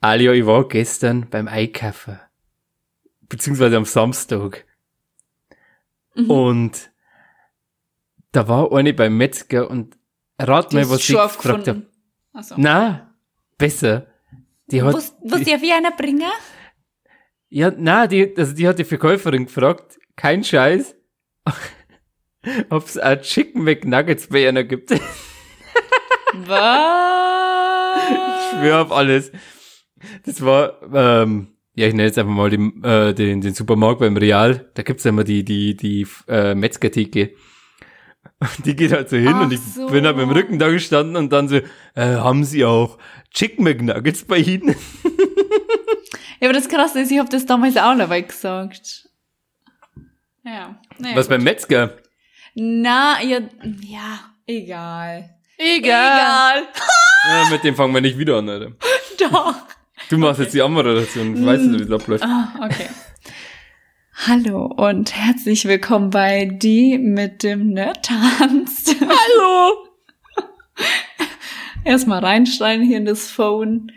Alia, ich war gestern beim Einkaufen. Beziehungsweise am Samstag. Mhm. Und da war eine beim Metzger und rat mal, was ich gefragt habe. Also. Na, besser. Die hat, Was, was die, wie einer bringen? ja, na, die, also die hat die Verkäuferin gefragt, kein Scheiß, ob es auch Chicken McNuggets bei einer gibt. ich Was? schwör auf alles. Das war, ähm, ja, ich nenne jetzt einfach mal den, äh, den, den Supermarkt beim Real. Da gibt's ja immer die, die, die äh, Metzgertheke. Und die geht halt so hin Ach und ich so. bin halt mit dem Rücken da gestanden und dann so, äh, haben sie auch Chicken McNuggets bei Ihnen? Ja, aber das Krasse ist, ich habe das damals auch dabei gesagt. Ja. Naja, Was gut. beim Metzger? Na, ja, ja, egal. Ja, mit dem fangen wir nicht wieder an, Alter. Doch. Du machst jetzt die Anmoderation, ich weiß nicht, wie das abläuft. Ah, okay. Hallo und herzlich willkommen bei Die mit dem Nerdtanz. Hallo! Erstmal reinschreien hier in das Phone.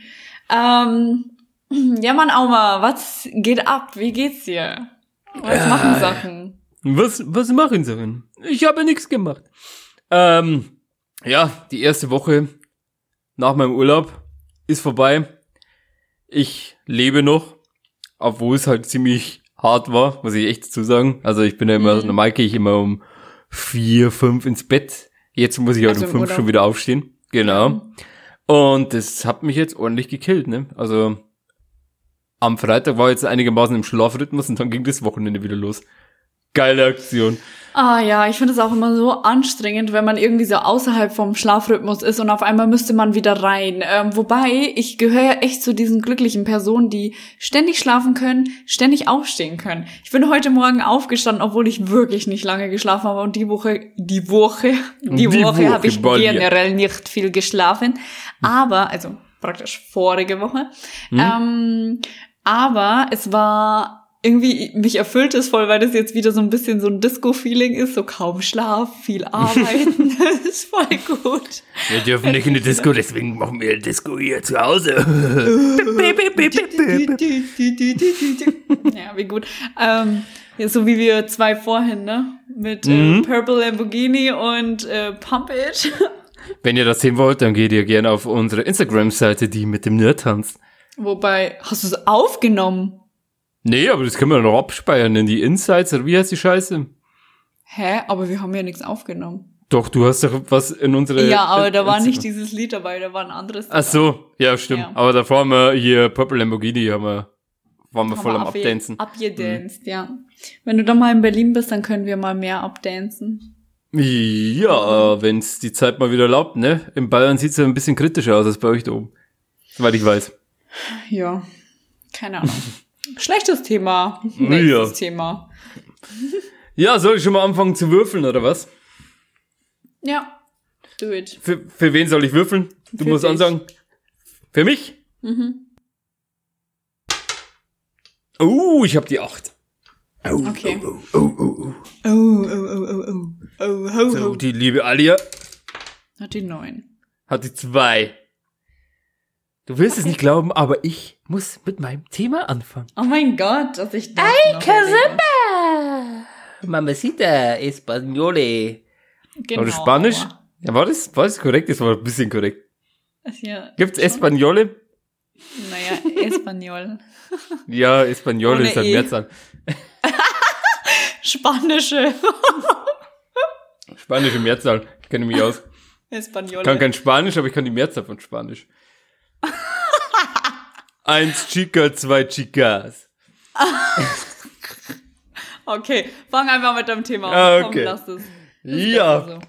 Ähm, ja, Mann, Auma, was geht ab? Wie geht's dir? Was machen Sachen? Was, was machen denn? Ich habe nichts gemacht. Ähm, ja, die erste Woche nach meinem Urlaub ist vorbei. Ich lebe noch, obwohl es halt ziemlich hart war, muss ich echt dazu sagen. Also ich bin ja immer, Mhm. normal gehe ich immer um vier, fünf ins Bett. Jetzt muss ich halt Also um fünf Urlaub. schon wieder aufstehen. Genau. Und das hat mich jetzt ordentlich gekillt, ne? Also am Freitag war ich jetzt einigermaßen im Schlafrhythmus und dann ging das Wochenende wieder los. Geile Aktion. Ah ja, ich finde es auch immer so anstrengend, wenn man irgendwie so außerhalb vom Schlafrhythmus ist und auf einmal müsste man wieder rein. Ähm, wobei, ich gehöre ja echt zu diesen glücklichen Personen, die ständig schlafen können, ständig aufstehen können. Ich bin heute Morgen aufgestanden, obwohl ich wirklich nicht lange geschlafen habe und die Woche, die Woche, die, Die Woche, Woche habe ich generell nicht viel geschlafen. Aber, also praktisch vorige Woche. Hm? Ähm, aber es war irgendwie, mich erfüllt es voll, weil das jetzt wieder so ein bisschen so ein Disco-Feeling ist, so kaum Schlaf, viel arbeiten, das ist voll gut. Wir dürfen nicht in die Disco, deswegen machen wir Disco hier zu Hause. ja, wie gut. Ähm, so wie wir zwei vorhin, ne? Mit Mhm. äh, Purple Lamborghini und äh, Pump It. Wenn ihr das sehen wollt, dann geht ihr gerne auf unsere Instagram-Seite, die mit dem Nerdtanz. Wobei, hast du es aufgenommen? Nee, aber das können wir noch abspeichern in die Insights, oder wie heißt die Scheiße? Hä? Aber wir haben ja nichts aufgenommen. Doch, du hast doch was in unsere... ja, aber da war nicht dieses Lied dabei, da war ein anderes. Ach so, ja, stimmt. Ja. Aber davor haben wir hier Purple Lamborghini, haben wir, waren wir Haben voll wir am Abdancen. Abgedanced, ja. Wenn du dann mal in Berlin bist, dann können wir mal mehr abdancen. Ja, wenn's die Zeit mal wieder erlaubt, ne? In Bayern sieht's ja ein bisschen kritischer aus als bei euch da oben. Soweit ich weiß. Ja, keine Ahnung. Schlechtes Thema. Ja. Nächstes Thema. Ja, soll ich schon mal anfangen zu würfeln, oder was? Ja, do it. Für, für wen soll ich würfeln? Du Für musst dich. ansagen. Für mich? Mhm. Oh, ich hab die acht. Oh, Okay. oh, oh, oh, oh. Oh, oh, oh, oh, oh. Oh, ho, So, ho. die liebe Alia Hat die neun. hat die zwei. Du willst es nicht glauben, aber ich muss mit meinem Thema anfangen. Oh mein Gott, dass ich das Ay, Caramba! Mamacita Españole. Genau. Oder Spanisch? Ja, war das, war das korrekt? Das war ein bisschen korrekt. Ja, Gibt's Españole? naja, Espanol. Ja, Españole Ohne ist halt E. Mehrzahl. Spanische. Spanische Mehrzahl. Ich kenne mich aus. Espanol. kann kein Spanisch, aber ich kann die Mehrzahl von Spanisch. Eins Chica, zwei Chicas. Okay, fang einfach mit deinem Thema Ah, an. okay. Komm, lass es. Das Ja. so.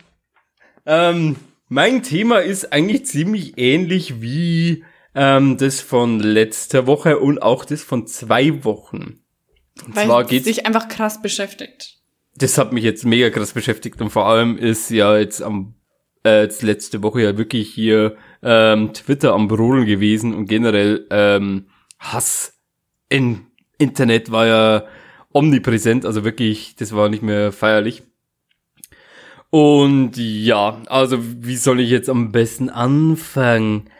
Ähm, mein Thema ist eigentlich ziemlich ähnlich wie ähm, das von letzter Woche und auch das von zwei Wochen. Und Weil zwar geht's, dich einfach krass beschäftigt. das hat mich jetzt mega krass beschäftigt und vor allem ist ja jetzt am äh, jetzt letzte Woche ja wirklich hier ähm, Twitter am Brodeln gewesen und generell ähm, Hass im Internet war ja omnipräsent, also wirklich, das war nicht mehr feierlich. Und ja, also wie soll ich jetzt am besten anfangen?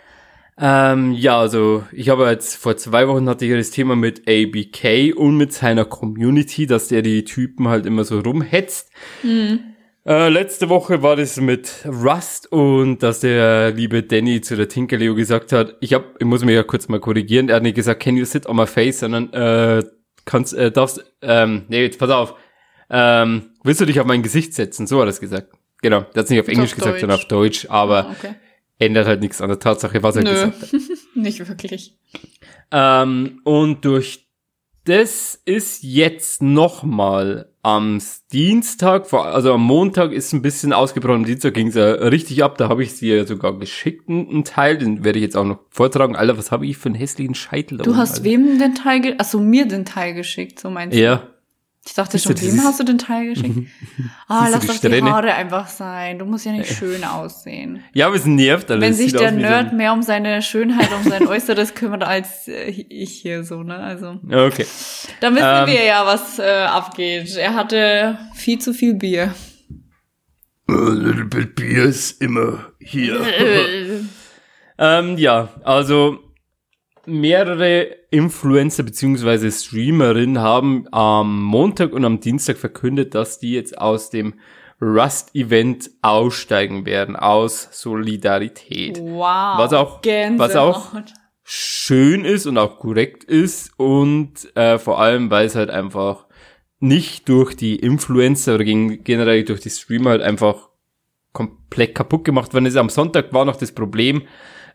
Ähm, ja, also ich habe jetzt vor zwei Wochen hatte ich das Thema mit ABK und mit seiner Community, dass der die Typen halt immer so rumhetzt. Mhm. Äh, letzte Woche war das mit Rust und dass der liebe Danny zu der Tinkerleo gesagt hat, ich hab, ich muss mich ja kurz mal korrigieren, er hat nicht gesagt, can you sit on my face, sondern äh, kannst, äh, darfst, ähm, nee, jetzt pass auf, ähm, willst du dich auf mein Gesicht setzen? So hat er es gesagt. Genau, der hat nicht auf Englisch auf gesagt, Deutsch. sondern auf Deutsch, aber ah, okay. ändert halt nichts an der Tatsache, was er Nö. gesagt hat. nicht wirklich. Ähm, und durch das ist jetzt nochmal am Dienstag, also am Montag ist ein bisschen ausgebrochen, am Dienstag ging es ja richtig ab, da habe ich sie ja sogar geschickt, einen Teil, den werde ich jetzt auch noch vortragen. Alter, was habe ich für einen hässlichen Scheitel? Du hast Alter. wem den Teil, achso, mir den Teil geschickt, so meinst du? Ja, ich dachte schon, wem hast du den Teil geschickt? ah, lass doch die Haare einfach sein. Du musst ja nicht schön aussehen. Ja, aber es nervt alles. Wenn sich der Nerd so mehr um seine Schönheit, um sein Äußeres kümmert als äh, ich hier so, ne? Also. Okay. Da wissen ähm, wir ja, was äh, abgeht. Er hatte viel zu viel Bier. A little bit Bier ist immer hier. ähm, ja, also mehrere Influencer beziehungsweise Streamerinnen haben am Montag und am Dienstag verkündet, dass die jetzt aus dem Rust-Event aussteigen werden, aus Solidarität. Wow. Was auch, was auch schön ist und auch korrekt ist und äh, vor allem, weil es halt einfach nicht durch die Influencer oder generell durch die Streamer halt einfach komplett kaputt gemacht worden ist. Am Sonntag war noch das Problem,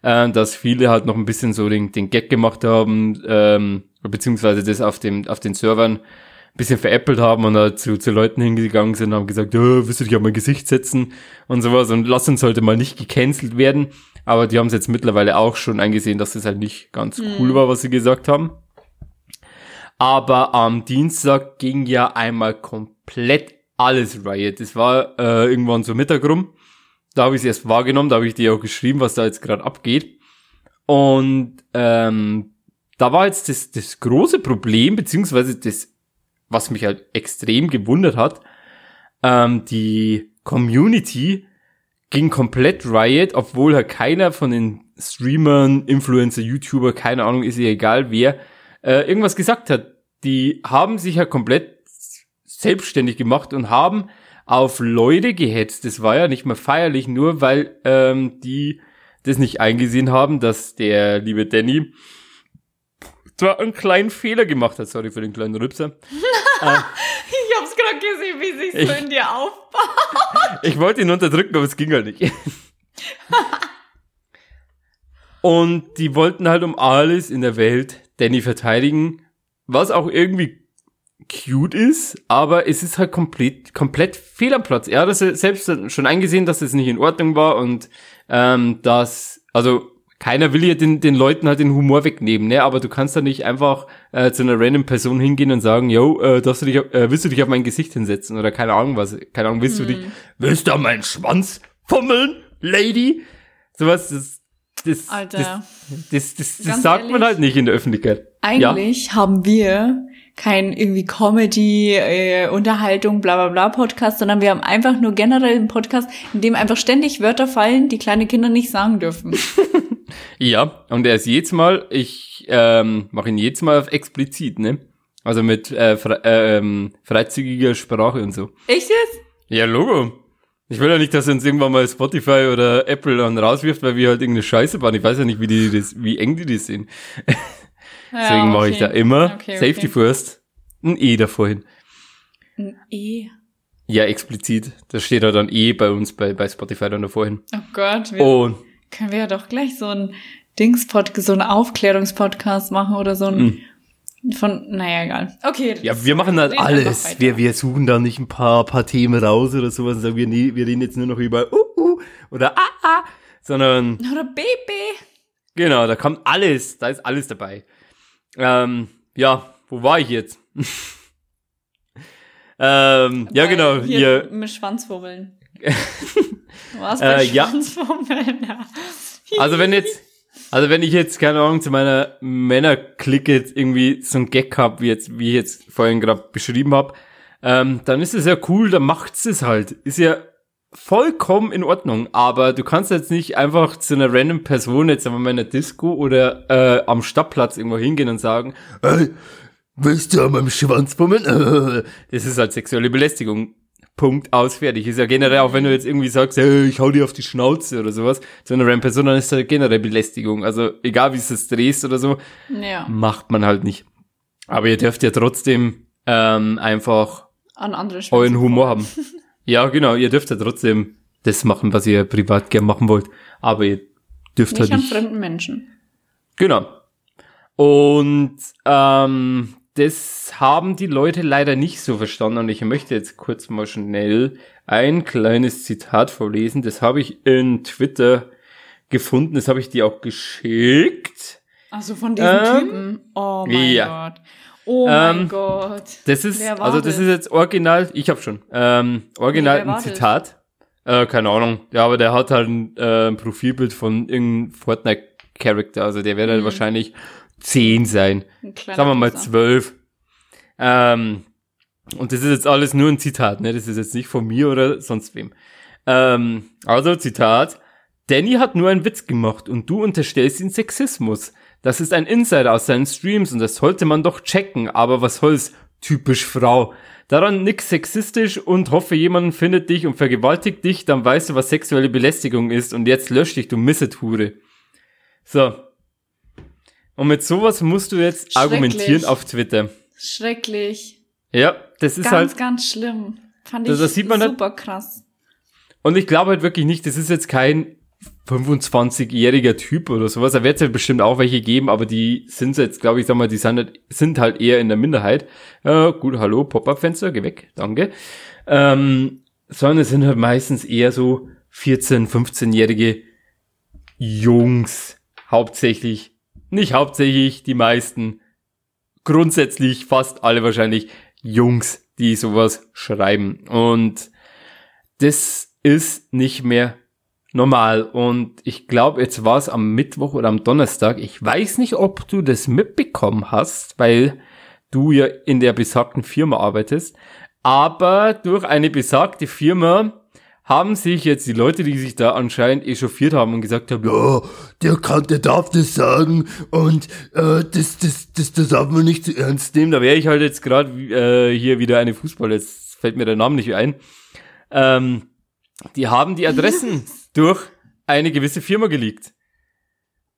äh, dass viele halt noch ein bisschen so den, den Gag gemacht haben, ähm, beziehungsweise das auf dem, auf den Servern ein bisschen veräppelt haben und halt zu, zu Leuten hingegangen sind und haben gesagt, oh, willst du dich auf mein Gesicht setzen und sowas und lass uns sollte mal nicht gecancelt werden. Aber die haben es jetzt mittlerweile auch schon eingesehen, dass das halt nicht ganz mhm. cool war, was sie gesagt haben. Aber am Dienstag ging ja einmal komplett alles Riot. Das war äh, irgendwann so Mittag rum. Da habe ich es erst wahrgenommen, da habe ich dir auch geschrieben, was da jetzt gerade abgeht. Und ähm, da war jetzt das, das große Problem, beziehungsweise das, was mich halt extrem gewundert hat, ähm, die Community ging komplett Riot, obwohl halt keiner von den Streamern, Influencer, YouTuber, keine Ahnung, ist ja egal wer, äh, irgendwas gesagt hat. Die haben sich ja halt komplett selbstständig gemacht und haben auf Leute gehetzt. Das war ja nicht mehr feierlich, nur weil ähm, die das nicht eingesehen haben, dass der liebe Danny zwar einen kleinen Fehler gemacht hat. Sorry für den kleinen Rübser. äh, ich hab's gerade gesehen, wie sich so ich, in dir aufbaut. ich wollte ihn unterdrücken, aber es ging halt nicht. Und die wollten halt um alles in der Welt Danny verteidigen, was auch irgendwie cute ist, aber es ist halt komplett, komplett fehl am Platz. Er hat das selbst schon eingesehen, dass es das nicht in Ordnung war und ähm, dass, also keiner will ja den, den Leuten halt den Humor wegnehmen, ne? Aber du kannst da nicht einfach äh, zu einer random Person hingehen und sagen, yo, äh, darfst du dich, äh, willst du dich auf mein Gesicht hinsetzen oder keine Ahnung was, keine Ahnung, willst hm. du dich, willst du an meinen Schwanz fummeln, Lady? Sowas, das, das, Alter. das, das, das, das sagt ehrlich, man halt nicht in der Öffentlichkeit. Eigentlich ja? haben wir kein irgendwie Comedy, äh, Unterhaltung, bla bla bla Podcast, sondern wir haben einfach nur generell einen Podcast, in dem einfach ständig Wörter fallen, die kleine Kinder nicht sagen dürfen. ja, und er ist jedes Mal, ich ähm, mache ihn jedes Mal auf explizit, ne? Also mit äh, fre äh, ähm, freizügiger Sprache und so. Echt jetzt? Ja, Logo. Ich will ja nicht, dass uns irgendwann mal Spotify oder Apple dann rauswirft, weil wir halt irgendeine Scheiße bauen. Ich weiß ja nicht, wie die das, wie eng die das sehen. Deswegen okay. mache ich da immer okay, Safety okay. First ein E davor hin. Ein E? Ja, explizit. Da steht da dann E bei uns bei, bei Spotify dann davor hin. Oh Gott. Wir, Und können wir ja doch gleich so ein Dingspod, so ein Aufklärungspodcast machen oder so ein mm. von, naja, egal. Okay. Ja, wir machen halt alles. Wir, wir suchen da nicht ein paar, paar Themen raus oder sowas und sagen, wir, nee, wir reden jetzt nur noch über uh, uh oder ah, ah, sondern. Oder Baby. Genau, da kommt alles, da ist alles dabei. Ähm, ja, wo war ich jetzt? ähm, ja, genau. Hier, hier. mit Schwanzwurbeln. du warst bei äh, Schwanzwurbeln, ja. also wenn jetzt, also wenn ich jetzt, keine Ahnung, zu meiner Männerklicke jetzt irgendwie so ein Gag hab, wie jetzt, wie ich jetzt vorhin gerade beschrieben hab, ähm, dann ist es ja cool, dann macht's es halt. Ist ja vollkommen in Ordnung, aber du kannst jetzt nicht einfach zu einer random Person jetzt einmal in einer Disco oder äh, am Stadtplatz irgendwo hingehen und sagen, hey, willst du an meinem Schwanz bummeln? Das ist halt sexuelle Belästigung. Punkt aus, fertig. Ist ja generell, auch wenn du jetzt irgendwie sagst, hey, ich hau dir auf die Schnauze oder sowas, zu einer random Person, dann ist das generell Belästigung. Also egal wie es das drehst oder so, Ja. macht man halt nicht. Aber ihr dürft ja trotzdem ähm, einfach An andere euren Humor haben. Ja, genau, ihr dürft ja trotzdem das machen, was ihr privat gern machen wollt. Aber ihr dürft Nicht halt an nicht. fremden Menschen. Genau. Und ähm, das haben die Leute leider nicht so verstanden. Und ich möchte jetzt kurz mal schnell ein kleines Zitat vorlesen. Das habe ich in Twitter gefunden. Das habe ich dir auch geschickt. Also von diesen Ähm, Typen. Oh mein ja. Gott. Oh mein Ähm, Gott. Das ist, also das das? ist jetzt original, ich habe schon, ähm, original Nee, ein? Zitat. Äh, keine Ahnung. Ja, aber der hat halt ein, äh, ein Profilbild von irgendeinem Fortnite-Charakter. Also der wird halt wahrscheinlich 10 sein. Ein kleiner Sagen wir mal. 12. Ähm, und das ist jetzt alles nur ein Zitat, ne? Das ist jetzt nicht von mir oder sonst wem. Ähm, also Zitat. Danny hat nur einen Witz gemacht und du unterstellst ihn Sexismus. Das ist ein Insider aus seinen Streams und das sollte man doch checken, aber was soll's? Typisch Frau. Daran nix sexistisch und hoffe, jemand findet dich und vergewaltigt dich, dann weißt du, was sexuelle Belästigung ist und jetzt lösch dich, du Missethure. So. Und mit sowas musst du jetzt argumentieren auf Twitter. Schrecklich. Ja, das ist Ganz, halt, ganz schlimm. Fand Das- ich das sieht man halt- super krass. und ich glaube halt wirklich nicht, das ist jetzt kein 25-jähriger Typ oder sowas. Da wird es ja bestimmt auch welche geben, aber die sind jetzt, glaube ich, sag mal, die sind halt, sind halt eher in der Minderheit. Äh, gut, hallo, Pop-Up-Fenster, geh weg, danke. Ähm, sondern es sind halt meistens eher so 14-, 15-jährige Jungs, hauptsächlich, nicht hauptsächlich, die meisten, grundsätzlich fast alle wahrscheinlich Jungs, die sowas schreiben. Und das ist nicht mehr normal. Und ich glaube, jetzt war es am Mittwoch oder am Donnerstag. Ich weiß nicht, ob du das mitbekommen hast, weil du ja in der besagten Firma arbeitest. Aber durch eine besagte Firma haben sich jetzt die Leute, die sich da anscheinend echauffiert haben und gesagt haben, ja, der kann, der darf das sagen und äh, das, das, das, das darf man nicht zu ernst nehmen. Da wäre ich halt jetzt gerade äh, hier wieder eine Fußball, jetzt fällt mir der Name nicht ein. Ähm, die haben die Adressen durch eine gewisse Firma geleakt.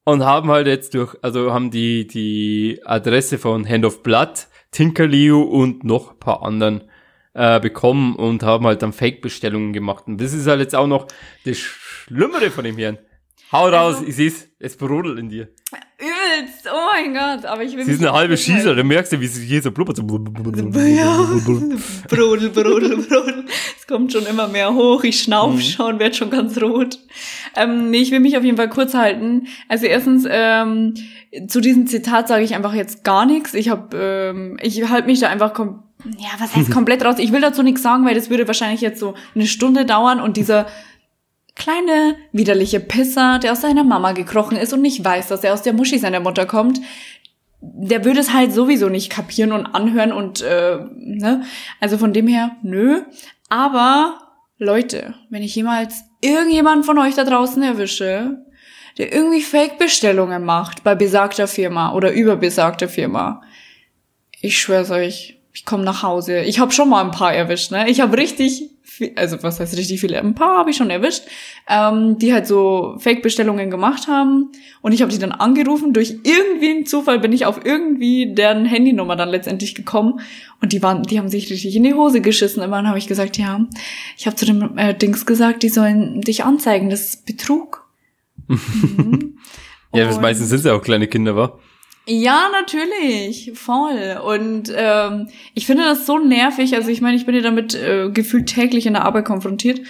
Und haben halt jetzt durch, also haben die, die Adresse von Hand of Blood, Tinkerleo und noch ein paar anderen äh, bekommen und haben halt dann Fake-Bestellungen gemacht. Und das ist halt jetzt auch noch das Schlimmere von dem Herrn. Hau raus, Also- ich seh's, es brodelt in dir. Übelst, oh mein Gott, aber ich will Sie ist eine halbe Schießer, dann merkst du, wie sie hier so blubbert. So Ja, brodel, brodel, brodel. Es kommt schon immer mehr hoch. Ich schnauf Mhm. schon, werd schon ganz rot. Ähm, nee, ich will mich auf jeden Fall kurz halten. Also erstens, ähm, zu diesem Zitat sage ich einfach jetzt gar nichts. Ich habe, ähm, ich halte mich da einfach kom ja, was heißt komplett raus? Ich will dazu nichts sagen, weil das würde wahrscheinlich jetzt so eine Stunde dauern und dieser kleine widerliche Pisser, der aus seiner Mama gekrochen ist und nicht weiß, dass er aus der Muschi seiner Mutter kommt, der würde es halt sowieso nicht kapieren und anhören und äh, ne, also von dem her nö. Aber Leute, wenn ich jemals irgendjemanden von euch da draußen erwische, der irgendwie Fake-Bestellungen macht bei besagter Firma oder über besagter Firma, ich schwör's euch, ich komme nach Hause. Ich habe schon mal ein paar erwischt, ne? Ich habe richtig, viel, also was heißt richtig viele? Ein paar habe ich schon erwischt, ähm, die halt so Fake-Bestellungen gemacht haben. Und ich habe die dann angerufen. Durch irgendwie einen Zufall bin ich auf irgendwie deren Handynummer dann letztendlich gekommen. Und die waren, die haben sich richtig in die Hose geschissen. Immer dann habe ich gesagt, ja, ich habe zu dem äh, Dings gesagt, die sollen dich anzeigen. Das ist Betrug. Mhm. Ja, meistens sind ja auch kleine Kinder, wa? Ja, natürlich, voll. Und ähm, ich finde das so nervig. Also ich meine, ich bin ja damit äh, gefühlt täglich in der Arbeit konfrontiert.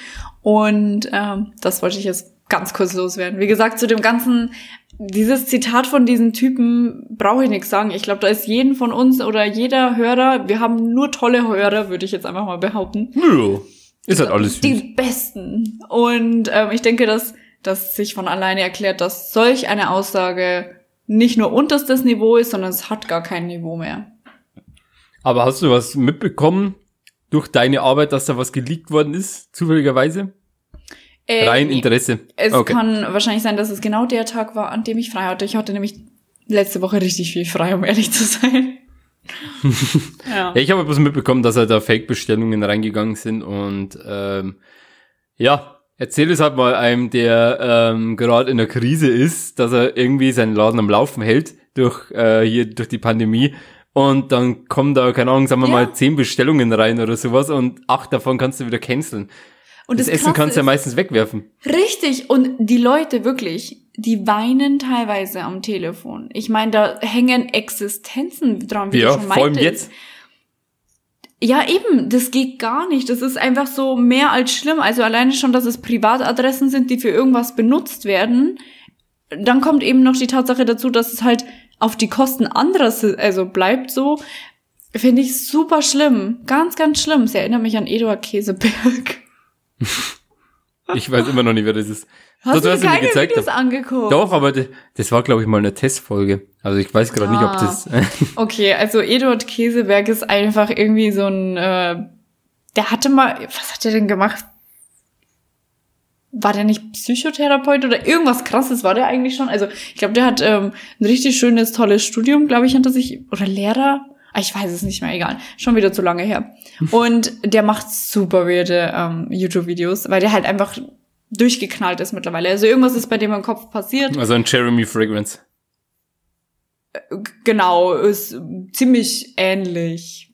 Und ähm, das wollte ich jetzt ganz kurz loswerden. Wie gesagt, zu dem ganzen, dieses Zitat von diesen Typen brauche ich nichts sagen. Ich glaube, da ist jeden von uns oder jeder Hörer, wir haben nur tolle Hörer, würde ich jetzt einfach mal behaupten. Nö. Ist halt alles süß. Die besten. Und ähm, ich denke, dass das sich von alleine erklärt, dass solch eine Aussage nicht nur unterstes Niveau ist, sondern es hat gar kein Niveau mehr. Aber hast du was mitbekommen durch deine Arbeit, dass da was geleakt worden ist, zufälligerweise? Äh, Rein. Interesse. Es okay. kann wahrscheinlich sein, dass es genau der Tag war, an dem ich frei hatte. Ich hatte nämlich letzte Woche richtig viel frei, um ehrlich zu sein. ja. Ja, ich habe etwas mitbekommen, dass halt da Fake-Bestellungen reingegangen sind und ähm, ja, erzähl es halt mal einem, der ähm, gerade in der Krise ist, dass er irgendwie seinen Laden am Laufen hält durch äh, hier durch die Pandemie und dann kommen da keine Ahnung, sagen wir Ja. mal zehn Bestellungen rein oder sowas und acht davon kannst du wieder canceln. Und Das, das, Essen kannst du ja ist- meistens wegwerfen. Richtig. Und die Leute wirklich, die weinen teilweise am Telefon. Ich meine, da hängen Existenzen dran, wie Ja, du schon vor allem meintest. jetzt. Ja, eben, das geht gar nicht. Das ist einfach so mehr als schlimm. Also alleine schon, dass es Privatadressen sind, die für irgendwas benutzt werden. Dann kommt eben noch die Tatsache dazu, dass es halt auf die Kosten anderer, also bleibt so. Finde ich super schlimm. Ganz, ganz schlimm. Es erinnert mich an Eduard Käseberg. Ich weiß immer noch nicht, wer das ist. Hast Das, du mir keine gezeigt Videos hab. angeguckt? Doch, aber das, war, glaube ich, mal eine Testfolge. Also ich weiß gerade nicht, ob Ah. das. Okay, also Eduard Käseberg ist einfach irgendwie so ein, äh, der hatte mal, was hat er denn gemacht? War der nicht Psychotherapeut oder irgendwas krasses war der eigentlich schon? Also ich glaube, der hat ähm, ein richtig schönes, tolles Studium, glaube ich, hinter sich. Oder Lehrer? Ah, Ich weiß es nicht mehr, egal. Schon wieder zu lange her. Und der macht super weirde ähm, YouTube-Videos, weil der halt einfach durchgeknallt ist mittlerweile. Also irgendwas ist bei dem im Kopf passiert. also ein Jeremy Fragrance. Genau, ist ziemlich ähnlich.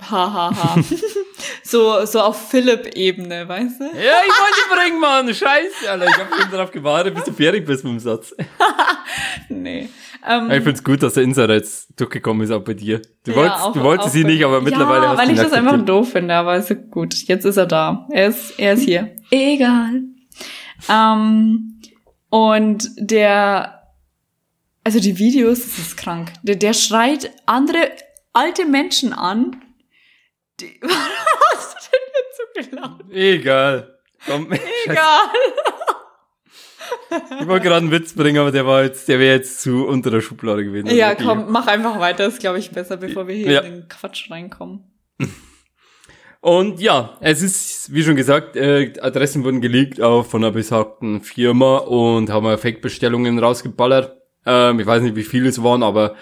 Hahaha. Ha, ha. so, so auf Philipp-Ebene, weißt du? Ja, ich wollte bringen, Mann. Scheiße, Alter. Ich habe schon darauf gewartet, bis du fertig bist mit dem Satz. Nee. Ähm, Ich find's gut, dass der Insider jetzt durchgekommen ist, auch bei dir. Du ja, wolltest, auch- du wolltest sie nicht, aber mittlerweile ja, hast weil du ich ihn das einfach doof finde, aber ist gut. Jetzt ist er da. Er ist, er ist hier. Egal. Ähm, und der, also die Videos, das ist krank. Der, der schreit andere alte Menschen an. Die, was hast du denn jetzt so gelacht? Egal. Komm. Egal. Ich wollte gerade einen Witz bringen, aber der war jetzt, der wäre jetzt zu unter der Schublade gewesen. Also Ja, wirklich. komm, mach einfach weiter, ist, glaube ich, besser, bevor wir hier Ja. in den Quatsch reinkommen. Und ja, es ist, wie schon gesagt, äh, Adressen wurden geleakt auf von einer besagten Firma und haben wir Fake-Bestellungen rausgeballert. Ähm, ich weiß nicht, wie viele es waren, aber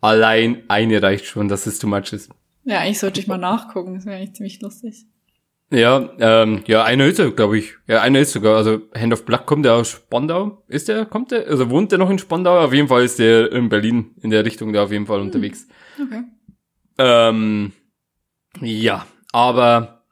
allein eine reicht schon, dass es too much ist. Ja, eigentlich sollte ich mal nachgucken, das wäre eigentlich ziemlich lustig. Ja, ähm, ja, einer ist er, glaube ich. Ja, einer ist sogar. Also Hand of Blood kommt der aus Spandau. Ist der? Kommt der? Also wohnt der noch in Spandau? Auf jeden Fall ist der in Berlin in der Richtung da auf jeden Fall unterwegs. Okay. Ähm, ja, aber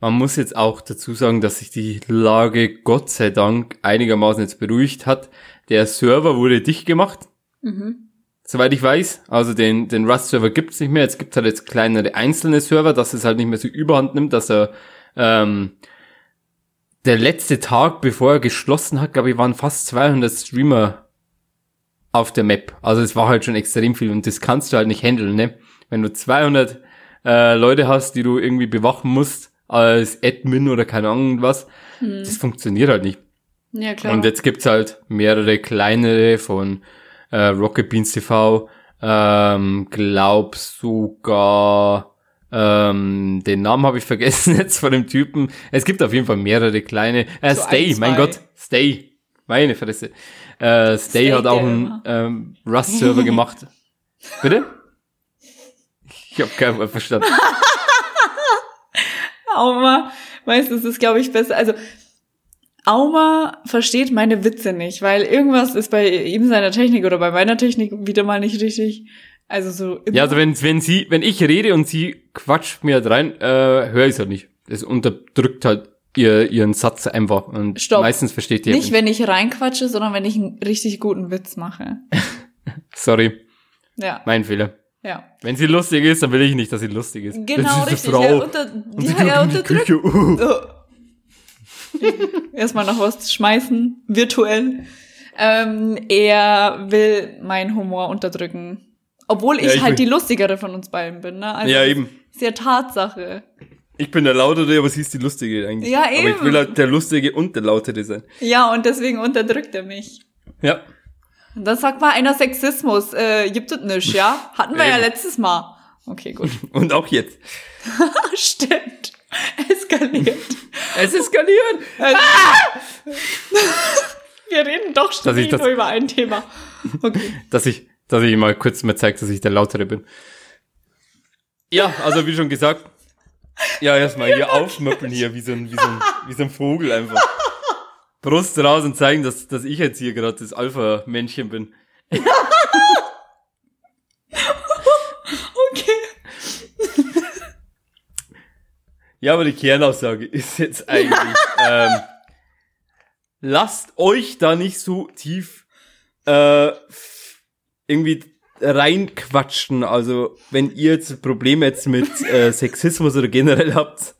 man muss jetzt auch dazu sagen, dass sich die Lage Gott sei Dank einigermaßen jetzt beruhigt hat. Der Server wurde dicht gemacht, Mhm. Soweit ich weiß. Also den, den Rust-Server gibt's nicht mehr. Jetzt gibt halt jetzt kleinere einzelne Server, dass es halt nicht mehr so überhand nimmt, dass er ähm, der letzte Tag, bevor er geschlossen hat, glaube ich, waren fast 200 Streamer auf der Map. Also es war halt schon extrem viel und das kannst du halt nicht handeln, ne? Wenn du 200 äh, Leute hast, die du irgendwie bewachen musst als Admin oder keine Ahnung was, das funktioniert halt nicht. Ja, klar. Und jetzt gibt's halt mehrere kleinere von äh, Rocket Beans TV, ähm, glaub sogar ähm, den Namen habe ich vergessen jetzt von dem Typen. Es gibt auf jeden Fall mehrere kleine. Äh, So Stay, ein, mein. Gott, Stay. Meine Fresse. Äh, Stay, Stay hat auch einen ähm, Rust-Server gemacht. Bitte? Ich habe kein Wort verstanden. Auma, weißt du, es ist, glaube ich, besser. Also, Auma versteht meine Witze nicht, weil irgendwas ist bei ihm seiner Technik oder bei meiner Technik wieder mal nicht richtig. Also so immer. Ja, also wenn, wenn sie, wenn ich rede und sie quatscht mir halt rein, äh, höre ich halt nicht. Das unterdrückt halt ihr, ihren Satz einfach und Stopp. meistens versteht ihr nicht, wenn ich reinquatsche, sondern wenn ich einen richtig guten Witz mache. Sorry, Ja, mein Fehler. ja. Wenn sie lustig ist, dann will ich nicht, dass sie lustig ist. Genau, richtig. eine Ja, Frau. unter, ja, ja, unterdrückt. Uh. Erstmal noch was schmeißen, virtuell. Ähm, er will meinen Humor unterdrücken. Obwohl ich, Ja, ich halt die lustigere von uns beiden bin, ne? Also Ja, eben. Ist ja Tatsache. Ich bin der Lautere, aber sie ist die Lustige eigentlich. Ja, Aber ich eben. will halt der Lustige und der Lautere sein. Ja, und deswegen unterdrückt er mich. Ja. Und dann sagt mal einer Sexismus. Äh, gibt es nicht, ja? Hatten wir ja Eben. letztes Mal. Okay, gut. Und auch jetzt. Stimmt. Eskaliert. Es eskaliert. Wir reden doch das- nur über ein Thema. Okay. dass ich, dass ich mal kurz mal zeige, dass ich der Lautere bin. Ja, also wie schon gesagt, ja, erstmal hier aufmöppeln hier, wie so ein, wie so ein, wie so ein Vogel einfach. Brust raus und zeigen, dass, dass ich jetzt hier gerade das Alpha-Männchen bin. Okay. Ja, aber die Kernaussage ist jetzt eigentlich, ähm, lasst euch da nicht so tief äh, irgendwie reinquatschen. Also, wenn ihr jetzt Probleme jetzt mit äh, Sexismus oder generell habt.